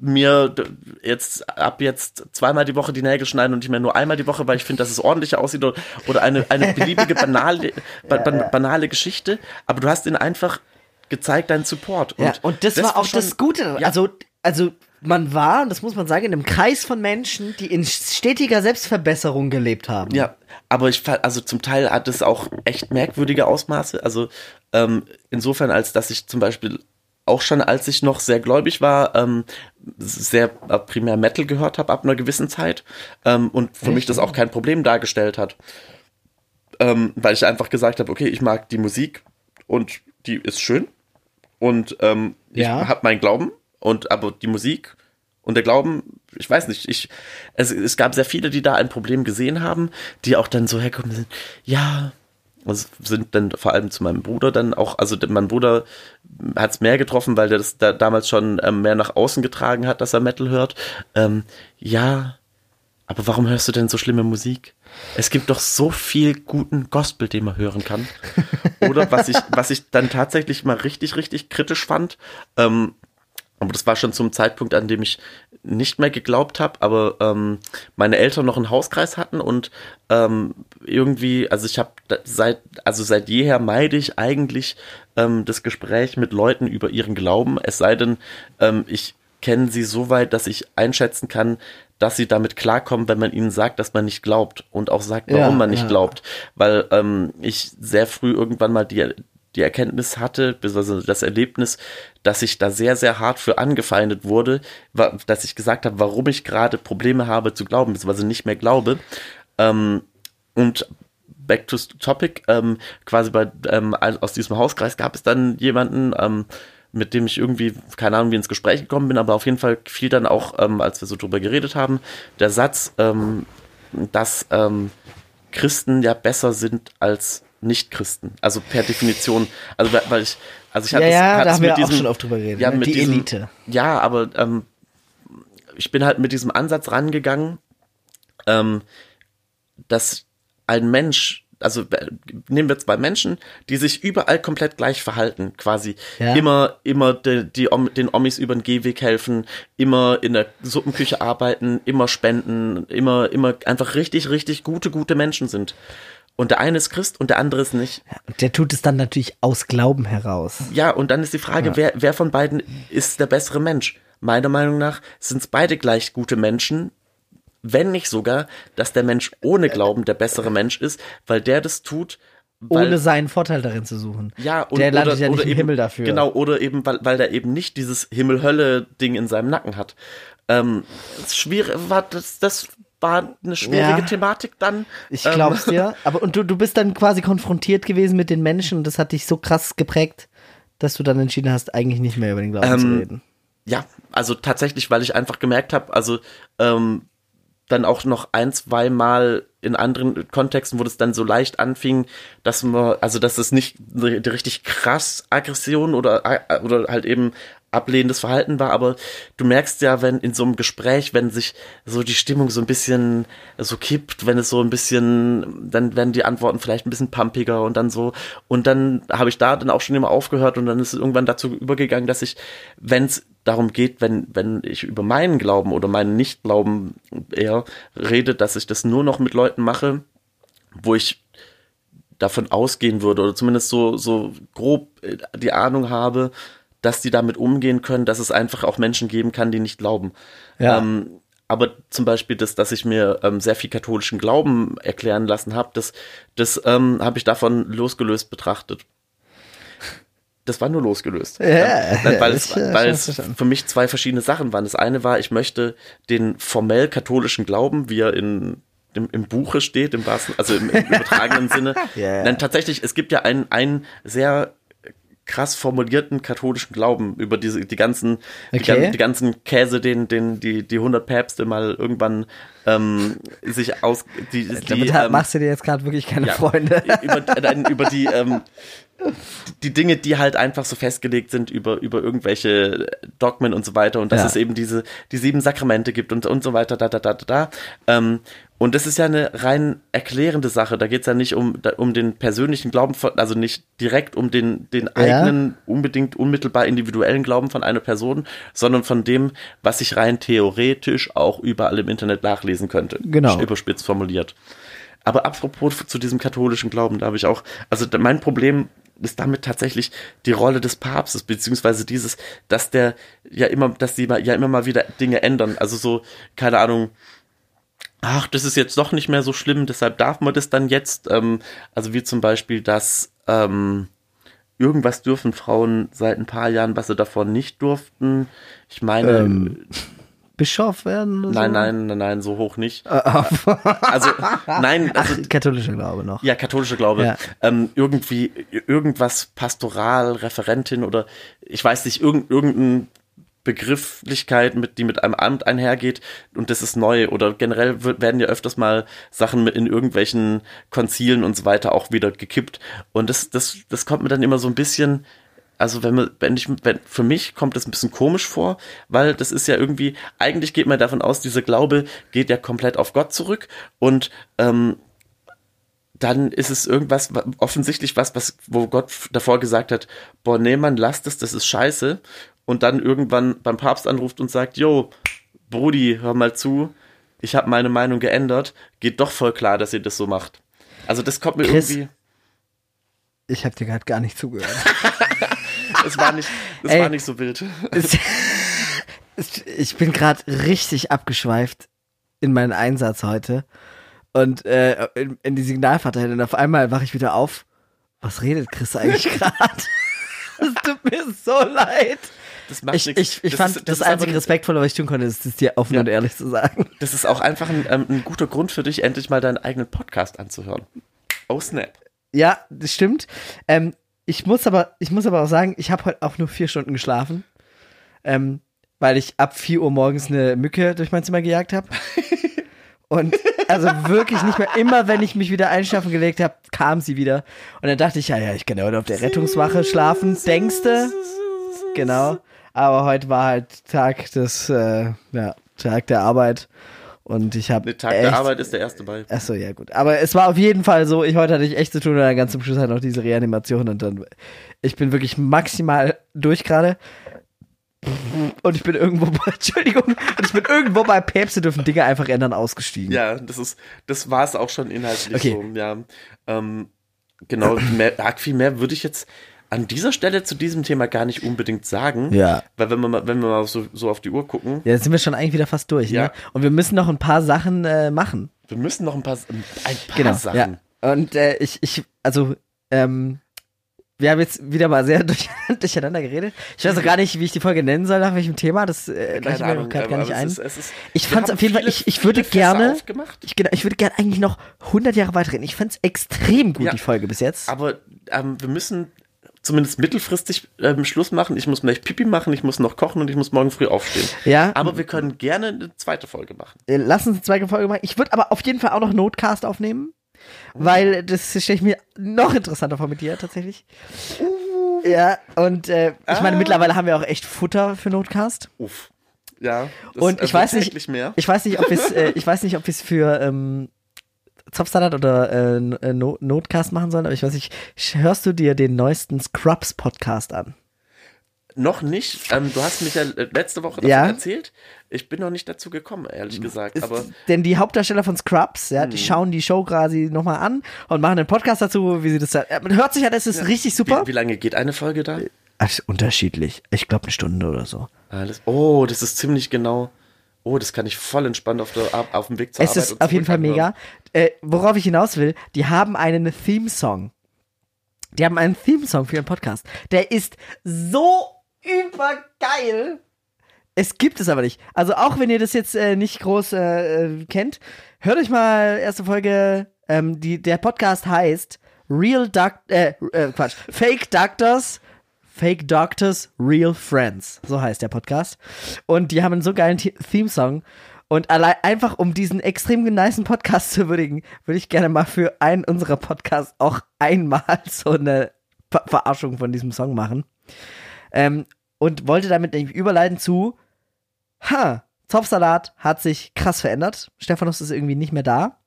mir jetzt ab jetzt zweimal die Woche die Nägel schneiden und nicht mehr nur einmal die Woche, weil ich finde, dass es ordentlicher aussieht oder, eine, eine beliebige banale, ba, ba, banale Geschichte. Aber du hast ihnen einfach gezeigt, deinen Support. Ja, und das, war auch schon- das Gute. Ja. Also, also man war, das muss man sagen, in einem Kreis von Menschen, die in stetiger Selbstverbesserung gelebt haben. Ja, aber ich fand, also zum Teil hat es auch echt merkwürdige Ausmaße. Also ähm, insofern, als dass ich zum Beispiel auch schon, als ich noch sehr gläubig war, ähm, sehr äh, primär Metal gehört habe ab einer gewissen Zeit ähm, und für mich das auch kein Problem dargestellt hat. Ähm, weil ich einfach gesagt habe, okay, ich mag die Musik und die ist schön und ähm, ich Ja. habe meinen Glauben und aber die Musik und der Glauben, ich weiß nicht, ich es, es gab sehr viele, die da ein Problem gesehen haben, die auch dann so herkommen sind, ja, also sind dann vor allem zu meinem Bruder dann auch, also mein Bruder hat es mehr getroffen, weil der das da damals schon ähm, mehr nach außen getragen hat, dass er Metal hört. Ähm, ja, aber warum hörst du denn so schlimme Musik? Es gibt doch so viel guten Gospel, den man hören kann. Oder was ich, was ich dann tatsächlich mal richtig, richtig kritisch fand, ähm, aber das war schon zum Zeitpunkt, an dem ich nicht mehr geglaubt habe, aber ähm, meine Eltern noch einen Hauskreis hatten und ähm, irgendwie, also ich habe seit, also seit jeher meide ich eigentlich ähm, das Gespräch mit Leuten über ihren Glauben, es sei denn, ähm, ich kenne sie so weit, dass ich einschätzen kann, dass sie damit klarkommen, wenn man ihnen sagt, dass man nicht glaubt und auch sagt, warum Ja, man nicht ja. glaubt. Weil ähm, ich sehr früh irgendwann mal die, die Erkenntnis hatte, beziehungsweise das Erlebnis, dass ich da sehr, sehr hart für angefeindet wurde, dass ich gesagt habe, warum ich gerade Probleme habe zu glauben, beziehungsweise nicht mehr glaube. Ähm, und back to topic, ähm, quasi bei, ähm, aus diesem Hauskreis gab es dann jemanden, ähm, mit dem ich irgendwie, keine Ahnung, wie ins Gespräch gekommen bin, aber auf jeden Fall fiel dann auch, ähm, als wir so drüber geredet haben, der Satz, ähm, dass ähm, Christen ja besser sind als Nicht-Christen. Also per Definition. Also weil- ich, also ich Ja, hatte es- ja, hatte da es haben wir mit auch diesem- schon oft drüber geredet. ja, ne? mit Die diesem, Elite. Ja, aber ähm, ich bin halt mit diesem Ansatz rangegangen, ähm, dass ein Mensch, also nehmen wir zwei Menschen, die sich überall komplett gleich verhalten, quasi Ja. immer, immer de, die, den Omis über den Gehweg helfen, immer in der Suppenküche arbeiten, immer spenden, immer, immer einfach richtig, richtig gute, gute Menschen sind. Und der eine ist Christ und der andere ist nicht. Der tut es dann natürlich aus Glauben heraus. Ja, und dann ist die Frage, wer, wer von beiden ist der bessere Mensch? Meiner Meinung nach sind es beide gleich gute Menschen, wenn nicht sogar, dass der Mensch ohne Glauben der bessere Mensch ist, weil der das tut, weil, ohne seinen Vorteil darin zu suchen. ja, und, der landet oder, ja nicht im eben, Himmel dafür. Genau, oder eben, weil, weil der eben nicht dieses Himmel-Hölle-Ding in seinem Nacken hat. Ähm, schwierig, war das, das war eine schwierige Ja. Thematik dann. Ich Ähm, glaub's dir. Aber und du, du bist dann quasi konfrontiert gewesen mit den Menschen und das hat dich so krass geprägt, dass du dann entschieden hast, eigentlich nicht mehr über den Glauben zu Ähm, reden. Ja, also tatsächlich, weil ich einfach gemerkt habe, also ähm, dann auch noch ein, zwei Mal in anderen Kontexten, wo das dann so leicht anfing, dass man, also dass es nicht die, die richtig krass Aggression oder, äh, oder halt eben ablehnendes Verhalten war, aber du merkst ja, wenn in so einem Gespräch, wenn sich so die Stimmung so ein bisschen so kippt, wenn es so ein bisschen, dann werden die Antworten vielleicht ein bisschen pumpiger und dann so, und dann habe ich da dann auch schon immer aufgehört und dann ist es irgendwann dazu übergegangen, dass ich, wenn es darum geht, wenn, wenn ich über meinen Glauben oder meinen Nichtglauben eher rede, dass ich das nur noch mit Leuten mache, wo ich davon ausgehen würde oder zumindest so, so grob äh, die Ahnung habe, dass die damit umgehen können, dass es einfach auch Menschen geben kann, die nicht glauben. Ja. Ähm, aber zum Beispiel das, dass ich mir ähm, sehr viel katholischen Glauben erklären lassen habe, das, das ähm, habe ich davon losgelöst betrachtet. Das war nur losgelöst. Ja, Ähm, weil es, weil es für mich zwei verschiedene Sachen waren. Das eine war, ich möchte den formell katholischen Glauben, wie er in im, im Buche steht, im wahrsten, also im, im übertragenen Sinne. Ja, ja. Nein, tatsächlich, es gibt ja einen, einen sehr krass formulierten katholischen Glauben über diese die ganzen die, Okay. gan- die ganzen Käse den den die die 100 Päpste mal irgendwann ähm, sich aus die, die Damit ha- ähm, machst du dir jetzt gerade wirklich keine ja, Freunde. über, nein, über die ähm, die Dinge, die halt einfach so festgelegt sind über, über irgendwelche Dogmen und so weiter und dass Ja. es eben diese, die sieben Sakramente gibt und, und so weiter, da, da, da, da, da. Ähm, und das ist ja eine rein erklärende Sache. Da geht es ja nicht um, um den persönlichen Glauben, von, also nicht direkt um den, den eigenen, unbedingt unmittelbar individuellen Glauben von einer Person, sondern von dem, was ich rein theoretisch auch überall im Internet nachlesen könnte. Genau. Überspitzt formuliert. Aber apropos zu diesem katholischen Glauben, da habe ich auch, also mein Problem ist damit tatsächlich die Rolle des Papstes, beziehungsweise dieses, dass der ja immer, dass die ja immer mal wieder Dinge ändern. Also so, keine Ahnung, ach, das ist jetzt doch nicht mehr so schlimm, deshalb darf man das dann jetzt. Ähm, also wie zum Beispiel, dass ähm, irgendwas dürfen Frauen seit ein paar Jahren, was sie davor nicht durften. Ich meine, Ähm, Bischof werden oder nein, so? nein, nein, nein, so hoch nicht. Ach, Also, nein, also katholischer Glaube noch. Ja, katholische Glaube. Ja. Ähm, irgendwie irgendwas Pastoral, Referentin oder ich weiß nicht, irgend, irgendeine Begrifflichkeit, mit, die mit einem Amt einhergeht und das ist neu. Oder generell wird, werden ja öfters mal Sachen in irgendwelchen Konzilen und so weiter auch wieder gekippt. Und das, das, das kommt mir dann immer so ein bisschen. Also wenn man, wenn ich, wenn, für mich kommt das ein bisschen komisch vor, weil das ist ja irgendwie, eigentlich geht man davon aus, dieser Glaube geht ja komplett auf Gott zurück und ähm, dann ist es irgendwas, wa- offensichtlich was, was, wo Gott davor gesagt hat, boah, nee, Mann, lasst es, das ist scheiße. Und dann irgendwann beim Papst anruft und sagt, jo, Brudi, hör mal zu, ich habe meine Meinung geändert, geht doch voll klar, dass ihr das so macht. Also das kommt mir Chris, irgendwie, Ich habe dir gerade gar nicht zugehört. es war nicht, es Ey. war nicht so wild. Es- es- ich bin gerade richtig abgeschweift in meinen Einsatz heute und äh, in, in die Signalverteiler und auf einmal wache ich wieder auf. Was redet Chris eigentlich gerade? Es tut mir so leid. Das macht Ich, nix. ich, ich Das fand ist- das, ist einzige einfach- Respektvolle, was ich tun konnte, ist es dir offen Ja. und ehrlich zu sagen. Das ist auch einfach ein, ähm, ein guter Grund für dich, endlich mal deinen eigenen Podcast anzuhören. Oh, snap. Ja, das stimmt. Ähm, ich muss aber, ich muss aber auch sagen, ich habe heute auch nur vier Stunden geschlafen, ähm, weil ich ab 4 Uhr morgens eine Mücke durch mein Zimmer gejagt habe. Und also wirklich nicht mehr. Immer wenn ich mich wieder einschlafen gelegt habe, kam sie wieder. Und dann dachte ich, ja, ja, ich kann ja heute auf der Rettungswache schlafen, denkste. Genau. Aber heute war halt Tag des, äh, ja, Tag der Arbeit. Und ich habe Der Tag der Arbeit ist der erste bei. Achso, ja gut. Aber es war auf jeden Fall so, ich heute hatte ich echt zu tun und dann ganz zum Schluss halt noch diese Reanimation und dann, ich bin wirklich maximal durch gerade. Und ich bin irgendwo bei, Entschuldigung, und ich bin irgendwo bei Päpste dürfen Dinge einfach ändern ausgestiegen. Ja, das ist, das war es auch schon inhaltlich Okay. so. Ja, ähm, genau, mehr, arg viel mehr würde ich jetzt an dieser Stelle zu diesem Thema gar nicht unbedingt sagen. Ja. Weil wenn wir mal, wenn wir mal so, so auf die Uhr gucken, Ja, jetzt sind wir schon eigentlich wieder fast durch, Ja. ne? Und wir müssen noch ein paar Sachen äh, machen. wir müssen noch ein paar, ein paar Genau. Sachen. Ja. Und äh, ich, ich, also, ähm, wir haben jetzt wieder mal sehr durch, durcheinander geredet. Ich weiß auch gar nicht, wie ich die Folge nennen soll, nach welchem Thema. Das äh, leuchtet mir gerade gar nicht es ein. ist- es ist- ich fand es auf jeden Fall, ich, ich würde gerne, ich, genau, ich würde gerne eigentlich noch 100 Jahre weiterreden. Ich fand es extrem gut, Ja. die Folge bis jetzt. Aber ähm, wir müssen zumindest mittelfristig ähm, Schluss machen. Ich muss gleich Pipi machen, ich muss noch kochen und ich muss morgen früh aufstehen. Ja. Aber wir können gerne eine zweite Folge machen. Äh, Lass uns eine zweite Folge machen. Ich würde aber auf jeden Fall auch noch Notcast aufnehmen, weil das stelle ich mir noch interessanter vor mit dir tatsächlich. Ja, und äh, ich meine, Ah. mittlerweile haben wir auch echt Futter für Notcast. Uff. Ja. Und ich weiß nicht, mehr. ich weiß nicht, ob wir es, äh, ich weiß nicht, ob wir es für ähm, Zopfsalat oder äh, äh, No- Notcast machen sollen, aber ich weiß nicht, hörst du dir den neuesten Scrubs Podcast an? Noch nicht. Ähm, du hast mich ja äh, letzte Woche davon Ja. erzählt. Ich bin noch nicht dazu gekommen, ehrlich gesagt. Ist, Aber denn die Hauptdarsteller von Scrubs, ja, die schauen die Show quasi nochmal an und machen einen Podcast dazu, wie sie das da, äh, man hört sich an, es ist richtig super. wie, wie lange geht eine Folge da? Ach, ist unterschiedlich. Ich glaube eine Stunde oder so. Alles. Oh, das ist ziemlich genau. Oh, das kann ich voll entspannt auf, der, auf dem Weg zur Es Arbeit ist und auf jeden Fall mega. Äh, worauf ich hinaus will, die haben einen Theme-Song. Die haben einen Theme-Song für ihren Podcast. Der ist so übergeil. Es gibt es aber nicht. Also auch wenn ihr das jetzt äh, nicht groß äh, äh, kennt, hört euch mal erste Folge. Ähm, die, der Podcast heißt Real Doc äh, äh, Quatsch, Fake Doctors, Fake Doctors, Real Friends. So heißt der Podcast. Und die haben einen so geilen The- Theme-Song. Und allein einfach um diesen extrem niceen Podcast zu würdigen, würde ich gerne mal für einen unserer Podcasts auch einmal so eine Ver Verarschung von diesem Song machen. Ähm, und wollte damit nämlich überleiten zu, ha, Zopfsalat hat sich krass verändert. Stephanus ist irgendwie nicht mehr da.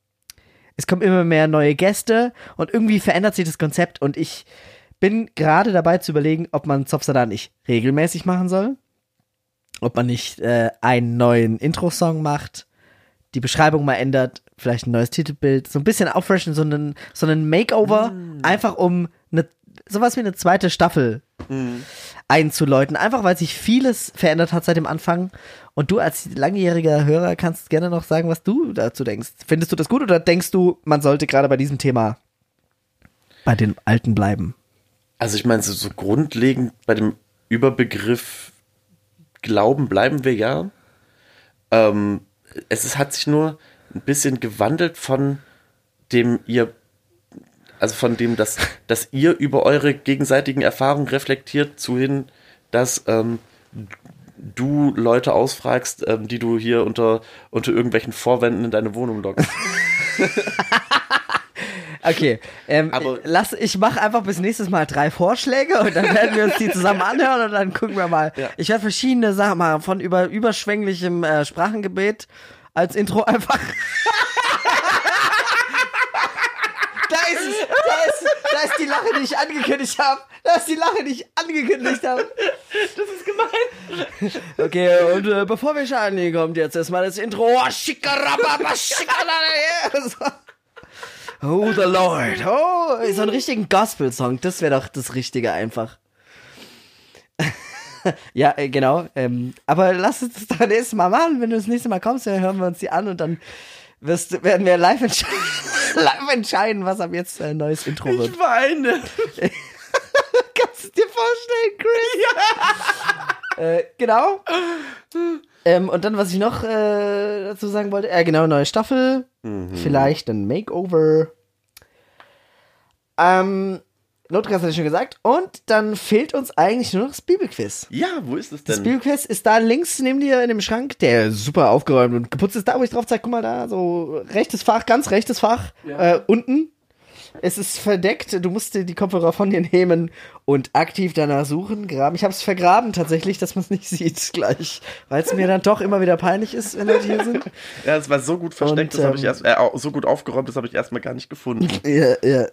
Es kommen immer mehr neue Gäste und irgendwie verändert sich das Konzept und ich bin gerade dabei zu überlegen, ob man Zopfsalat nicht regelmäßig machen soll. Ob man nicht äh, einen neuen Intro-Song macht, die Beschreibung mal ändert, vielleicht ein neues Titelbild, so ein bisschen auffreshen, so einen, so einen Makeover, einfach um eine, sowas wie eine zweite Staffel einzuläuten. Einfach weil sich vieles verändert hat seit dem Anfang. Und du als langjähriger Hörer kannst gerne noch sagen, was du dazu denkst. Findest du das gut oder denkst du, man sollte gerade bei diesem Thema bei den Alten bleiben? Also ich meine, so, so grundlegend bei dem Überbegriff Glauben bleiben wir ja. Ähm, es ist, hat sich nur ein bisschen gewandelt von dem ihr, also von dem, dass, dass ihr über eure gegenseitigen Erfahrungen reflektiert, zu hin, dass ähm, du Leute ausfragst, ähm, die du hier unter, unter irgendwelchen Vorwänden in deine Wohnung lockst. Okay, ähm, Aber- lass, ich mache einfach bis nächstes Mal drei Vorschläge und dann werden wir uns die zusammen anhören und dann gucken wir mal. Ja. Ich werde verschiedene Sachen machen, von über überschwänglichem äh, Sprachengebet als Intro einfach. da ist es, da ist, da ist die Lache, die ich angekündigt habe. Da ist die Lache, die ich angekündigt habe. Das ist gemein. Okay, und äh, bevor wir starten, kommt jetzt erstmal das Intro. Oh, schikarababa, schikarababa. Oh, the Lord. Oh, so einen richtigen Gospel-Song. Das wäre doch das Richtige einfach. ja, äh, genau. Ähm, aber lass uns das doch nächstes Mal machen. Wenn du das nächste Mal kommst, dann hören wir uns die an und dann wirst, werden wir live, entsch live entscheiden, was ab jetzt ein neues Intro wird. Ich weine. Kannst du dir vorstellen, Chris? Äh, genau. Ähm, und dann, was ich noch äh, dazu sagen wollte, äh, genau, neue Staffel. Vielleicht ein Makeover. Ähm, Notgast hatte ich schon gesagt. Und dann fehlt uns eigentlich nur noch das Bibelquiz. Ja, wo ist es Das denn? Bibelquiz ist da links neben dir in dem Schrank, der super aufgeräumt und geputzt ist. Da, wo ich drauf zeige, guck mal da, so rechtes Fach, ganz rechtes Fach, äh, unten. Es ist verdeckt, du musst dir die Kopfhörer von dir nehmen und aktiv danach suchen, graben. Ich habe es vergraben tatsächlich, dass man es nicht sieht gleich, weil es mir dann doch immer wieder peinlich ist, wenn Leute hier sind. Ja, es war so gut versteckt, Und, das habe ich ähm, erst, äh, au- so gut aufgeräumt, das habe ich erstmal gar nicht gefunden. Ja, ja.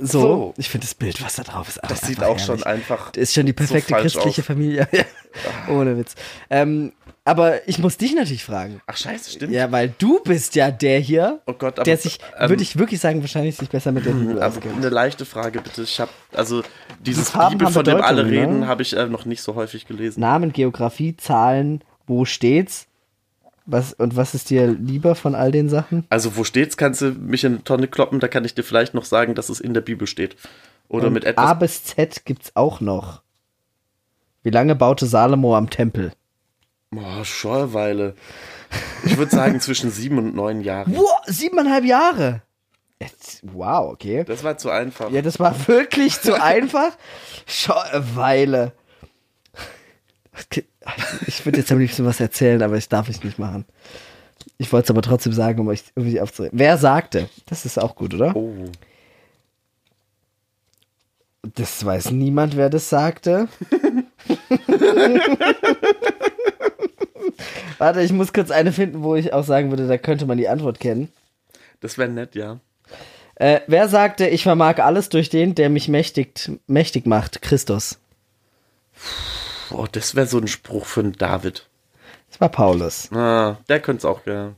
So. So. Ich finde das Bild, was da drauf ist, Das sieht auch schon herrlich. einfach. ist schon die perfekte falsch christliche aus. Familie. Ohne Witz. Ähm, aber ich muss dich natürlich fragen. Ach scheiße, stimmt. Ja, weil du bist ja der hier, Oh Gott, aber der sich, ähm, würde ich wirklich sagen, wahrscheinlich sich besser mit der Bibel aber auskennt. eine leichte Frage bitte. Ich habe also dieses Farben Bibel, von dem alle Bedeutung, reden, ne? habe ich äh, noch nicht so häufig gelesen. Namen, Geografie, Zahlen, wo steht's? Was, und was ist dir lieber von all den Sachen? Also wo steht's? Kannst du mich in eine Tonne kloppen? Da kann ich dir vielleicht noch sagen, dass es in der Bibel steht. Oder Und mit A etwas. bis Z gibt's auch noch. Wie lange baute Salomo am Tempel? Oh, Schorweile. Ich würde sagen zwischen sieben und neun Jahren. Wow, siebeneinhalb Jahre. Jetzt, wow, okay. Das war zu einfach. Ja, das war wirklich zu einfach. Schau, eine Weile. Okay, Ich würde jetzt am liebsten was erzählen, aber ich darf es nicht machen. Ich wollte es aber trotzdem sagen, um euch irgendwie aufzuregen. Wer sagte? Das ist auch gut, oder? Oh. Das weiß niemand, wer das sagte. Warte, ich muss kurz eine finden, wo ich auch sagen würde, da könnte man die Antwort kennen. Das wäre nett, ja. Äh, wer sagte, ich vermag alles durch den, der mich mächtigt, mächtig macht? Christus. Boah, das wäre so ein Spruch für einen David. Das war Paulus. Ah, der könnte es auch, ja.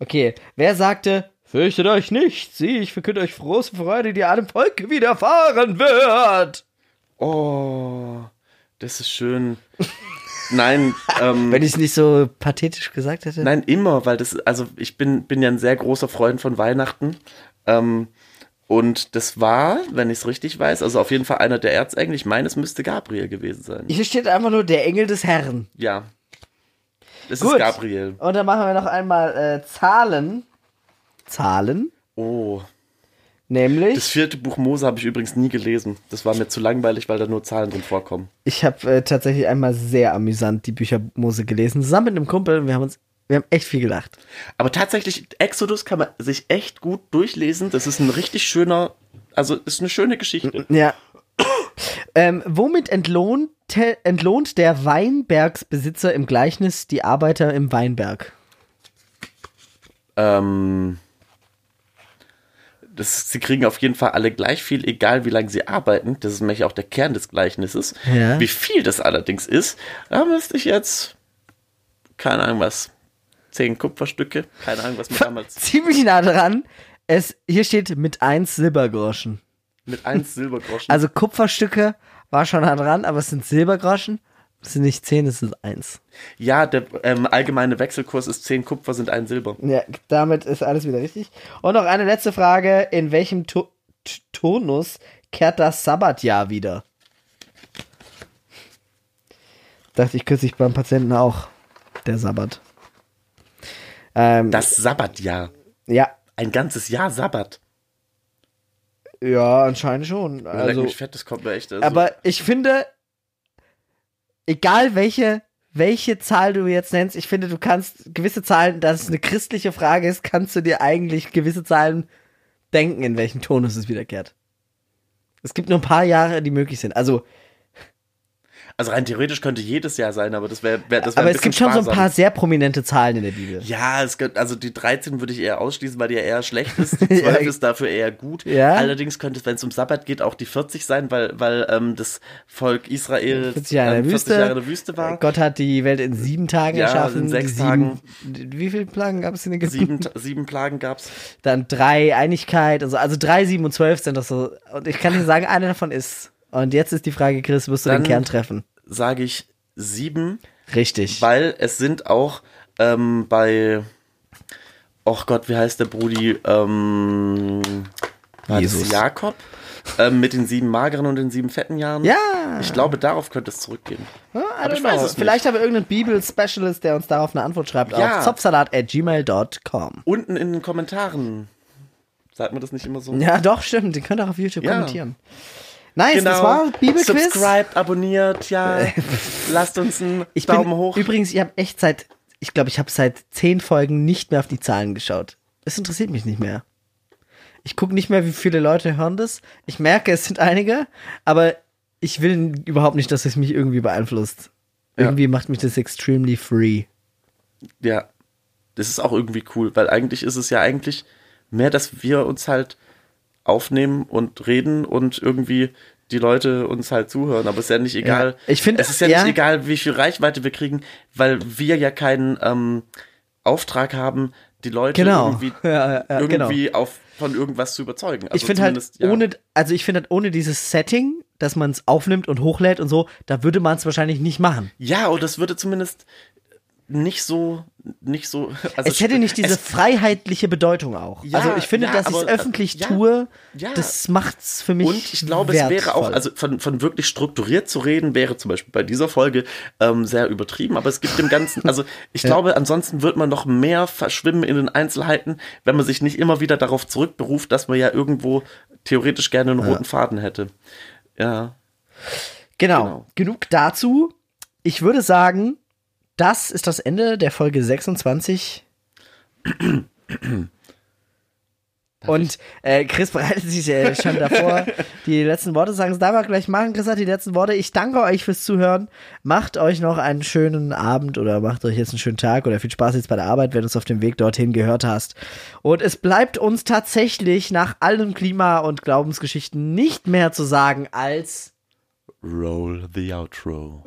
Okay, wer sagte, fürchtet euch nicht, sieh, ich verkünde euch große Freude, die allem Volke widerfahren wird. Oh, das ist schön. Nein, ähm, Wenn ich es nicht so pathetisch gesagt hätte. nein, immer, weil das, also ich bin, bin ja ein sehr großer Freund von Weihnachten. Ähm, und das war, wenn ich es richtig weiß, also auf jeden Fall einer der Erzengel. Ich meine, es müsste Gabriel gewesen sein. Hier steht einfach nur der Engel des Herrn. Ja. Das Gut. ist Gabriel. Und dann machen wir noch einmal äh, Zahlen. Zahlen. Oh. Nämlich, Das vierte Buch Mose habe ich übrigens nie gelesen. Das war mir zu langweilig, weil da nur Zahlen drin vorkommen. ich habe äh, tatsächlich einmal sehr amüsant die Bücher Mose gelesen, zusammen mit einem Kumpel. Wir haben uns, wir haben echt viel gelacht. Aber tatsächlich, Exodus kann man sich echt gut durchlesen. Das ist ein richtig schöner, also ist eine schöne Geschichte. Ja. ähm, womit entlohnte, entlohnt der Weinbergsbesitzer im Gleichnis die Arbeiter im Weinberg? Ähm, das, sie kriegen auf jeden Fall alle gleich viel, egal wie lange sie arbeiten. Das ist nämlich auch der Kern des Gleichnisses. Ja. Wie viel das allerdings ist, da müsste ich jetzt, keine Ahnung was, zehn Kupferstücke, keine Ahnung was man damals, Ziemlich nah dran. Es, hier steht mit 1 Silbergroschen. mit eins Silbergroschen. Also Kupferstücke war schon nah dran, aber es sind Silbergroschen. Es sind nicht 10, es ist 1. ja, der ähm, allgemeine Wechselkurs ist zehn Kupfer sind ein Silber. Ja, damit ist alles wieder richtig. Und noch eine letzte Frage. In welchem to T- Turnus kehrt das Sabbatjahr wieder? Dachte ich kürzlich beim Patienten auch. Der Sabbat. Ähm, Das Sabbatjahr. ja, Ein ganzes Jahr Sabbat. ja, anscheinend schon. Also, Leck Also, mich fett, das kommt mir echt. Also, aber ich finde, egal welche, welche Zahl du jetzt nennst, ich finde, du kannst gewisse Zahlen, dass es eine christliche Frage ist, kannst du dir eigentlich gewisse Zahlen denken, in welchem Tonus es wiederkehrt. Es gibt nur ein paar Jahre, die möglich sind. Also, also rein theoretisch könnte jedes Jahr sein, aber das wäre wär, das wär aber es gibt schon so ein paar sehr prominente Zahlen in der Bibel. Ja, es gibt, also die 13 würde ich eher ausschließen, weil die ja eher schlecht ist. Die 12 Ja. ist dafür eher gut. Ja. Allerdings könnte es, wenn es um Sabbat geht, auch die 40 sein, weil, weil ähm, das Volk Israel 40 Jahre in ähm, der 40 Wüste. Jahre in der Wüste war. Gott hat die Welt in sieben Tagen Ja, erschaffen. in sechs sieben, Tagen. Wie viele Plagen gab es in Ägypten? Sieben, sieben Plagen gab's. Dann drei Einigkeit und so. Also drei, sieben und zwölf sind doch so. Und ich kann dir sagen, eine davon ist. Und jetzt ist die Frage, Chris, wirst du Dann- den Kern treffen? Sage ich sieben, Richtig. weil es sind auch ähm, bei, oh Gott, wie heißt der Brudi? Ähm, Jesus. Jakob? Ähm, mit den sieben mageren und den sieben fetten Jahren. Ja. Ich glaube, darauf könnte es zurückgehen. Ja, I aber ich weiß es nicht. Vielleicht haben wir irgendeinen Bibel-Specialist, der uns darauf eine Antwort schreibt Ja. auf zopfsalat.gmail.com. Unten in den Kommentaren. Sagt man das nicht immer so? Ja, doch, stimmt. Den könnt ihr auch auf YouTube Ja. kommentieren. Nice, Genau. das war Bibelquiz. Subscribed, abonniert, ja. Lasst uns einen Ich Daumen bin, hoch. Übrigens, ich habe echt seit, ich glaube, ich habe seit zehn Folgen nicht mehr auf die Zahlen geschaut. Das interessiert mich nicht mehr. Ich gucke nicht mehr, wie viele Leute hören das. Ich merke, es sind einige, aber ich will überhaupt nicht, dass es mich irgendwie beeinflusst. Ja. Irgendwie macht mich das extremely free. Ja. Das ist auch irgendwie cool, weil eigentlich ist es ja eigentlich mehr, dass wir uns halt aufnehmen und reden und irgendwie die Leute uns halt zuhören. Aber es ist ja nicht egal. Ja. Ich finde, es ist ja, ja. nicht egal, wie viel Reichweite wir kriegen, weil wir ja keinen ähm, Auftrag haben, die Leute Genau. irgendwie, Ja, ja, irgendwie auf, von irgendwas zu überzeugen. Also ich finde halt, ohne, also ich finde halt, ohne dieses Setting, dass man es aufnimmt und hochlädt und so, da würde man es wahrscheinlich nicht machen. Ja, und das würde zumindest nicht so, nicht so. Also es hätte nicht diese es, freiheitliche Bedeutung auch. Ja, also ich finde, ja, dass ich es äh, öffentlich ja, tue, das macht's für mich. Und ich glaube, es wäre auch, wertvoll. also von, von wirklich strukturiert zu reden, wäre zum Beispiel bei dieser Folge ähm, sehr übertrieben, aber es gibt dem Ganzen, also ich glaube, ansonsten wird man noch mehr verschwimmen in den Einzelheiten, wenn man sich nicht immer wieder darauf zurückberuft, dass man ja irgendwo theoretisch gerne einen roten Faden hätte. Ja. Genau. Genau. Genug dazu. Ich würde sagen, das ist das Ende der Folge 26. Und äh, Chris bereitet sich äh, schon davor, die letzten Worte zu sagen. Das darf er gleich machen. Chris hat die letzten Worte. Ich danke euch fürs Zuhören. Macht euch noch einen schönen Abend oder macht euch jetzt einen schönen Tag oder viel Spaß jetzt bei der Arbeit, wenn du es auf dem Weg dorthin gehört hast. Und es bleibt uns tatsächlich nach allen Klima- und Glaubensgeschichten nicht mehr zu sagen als Roll the outro.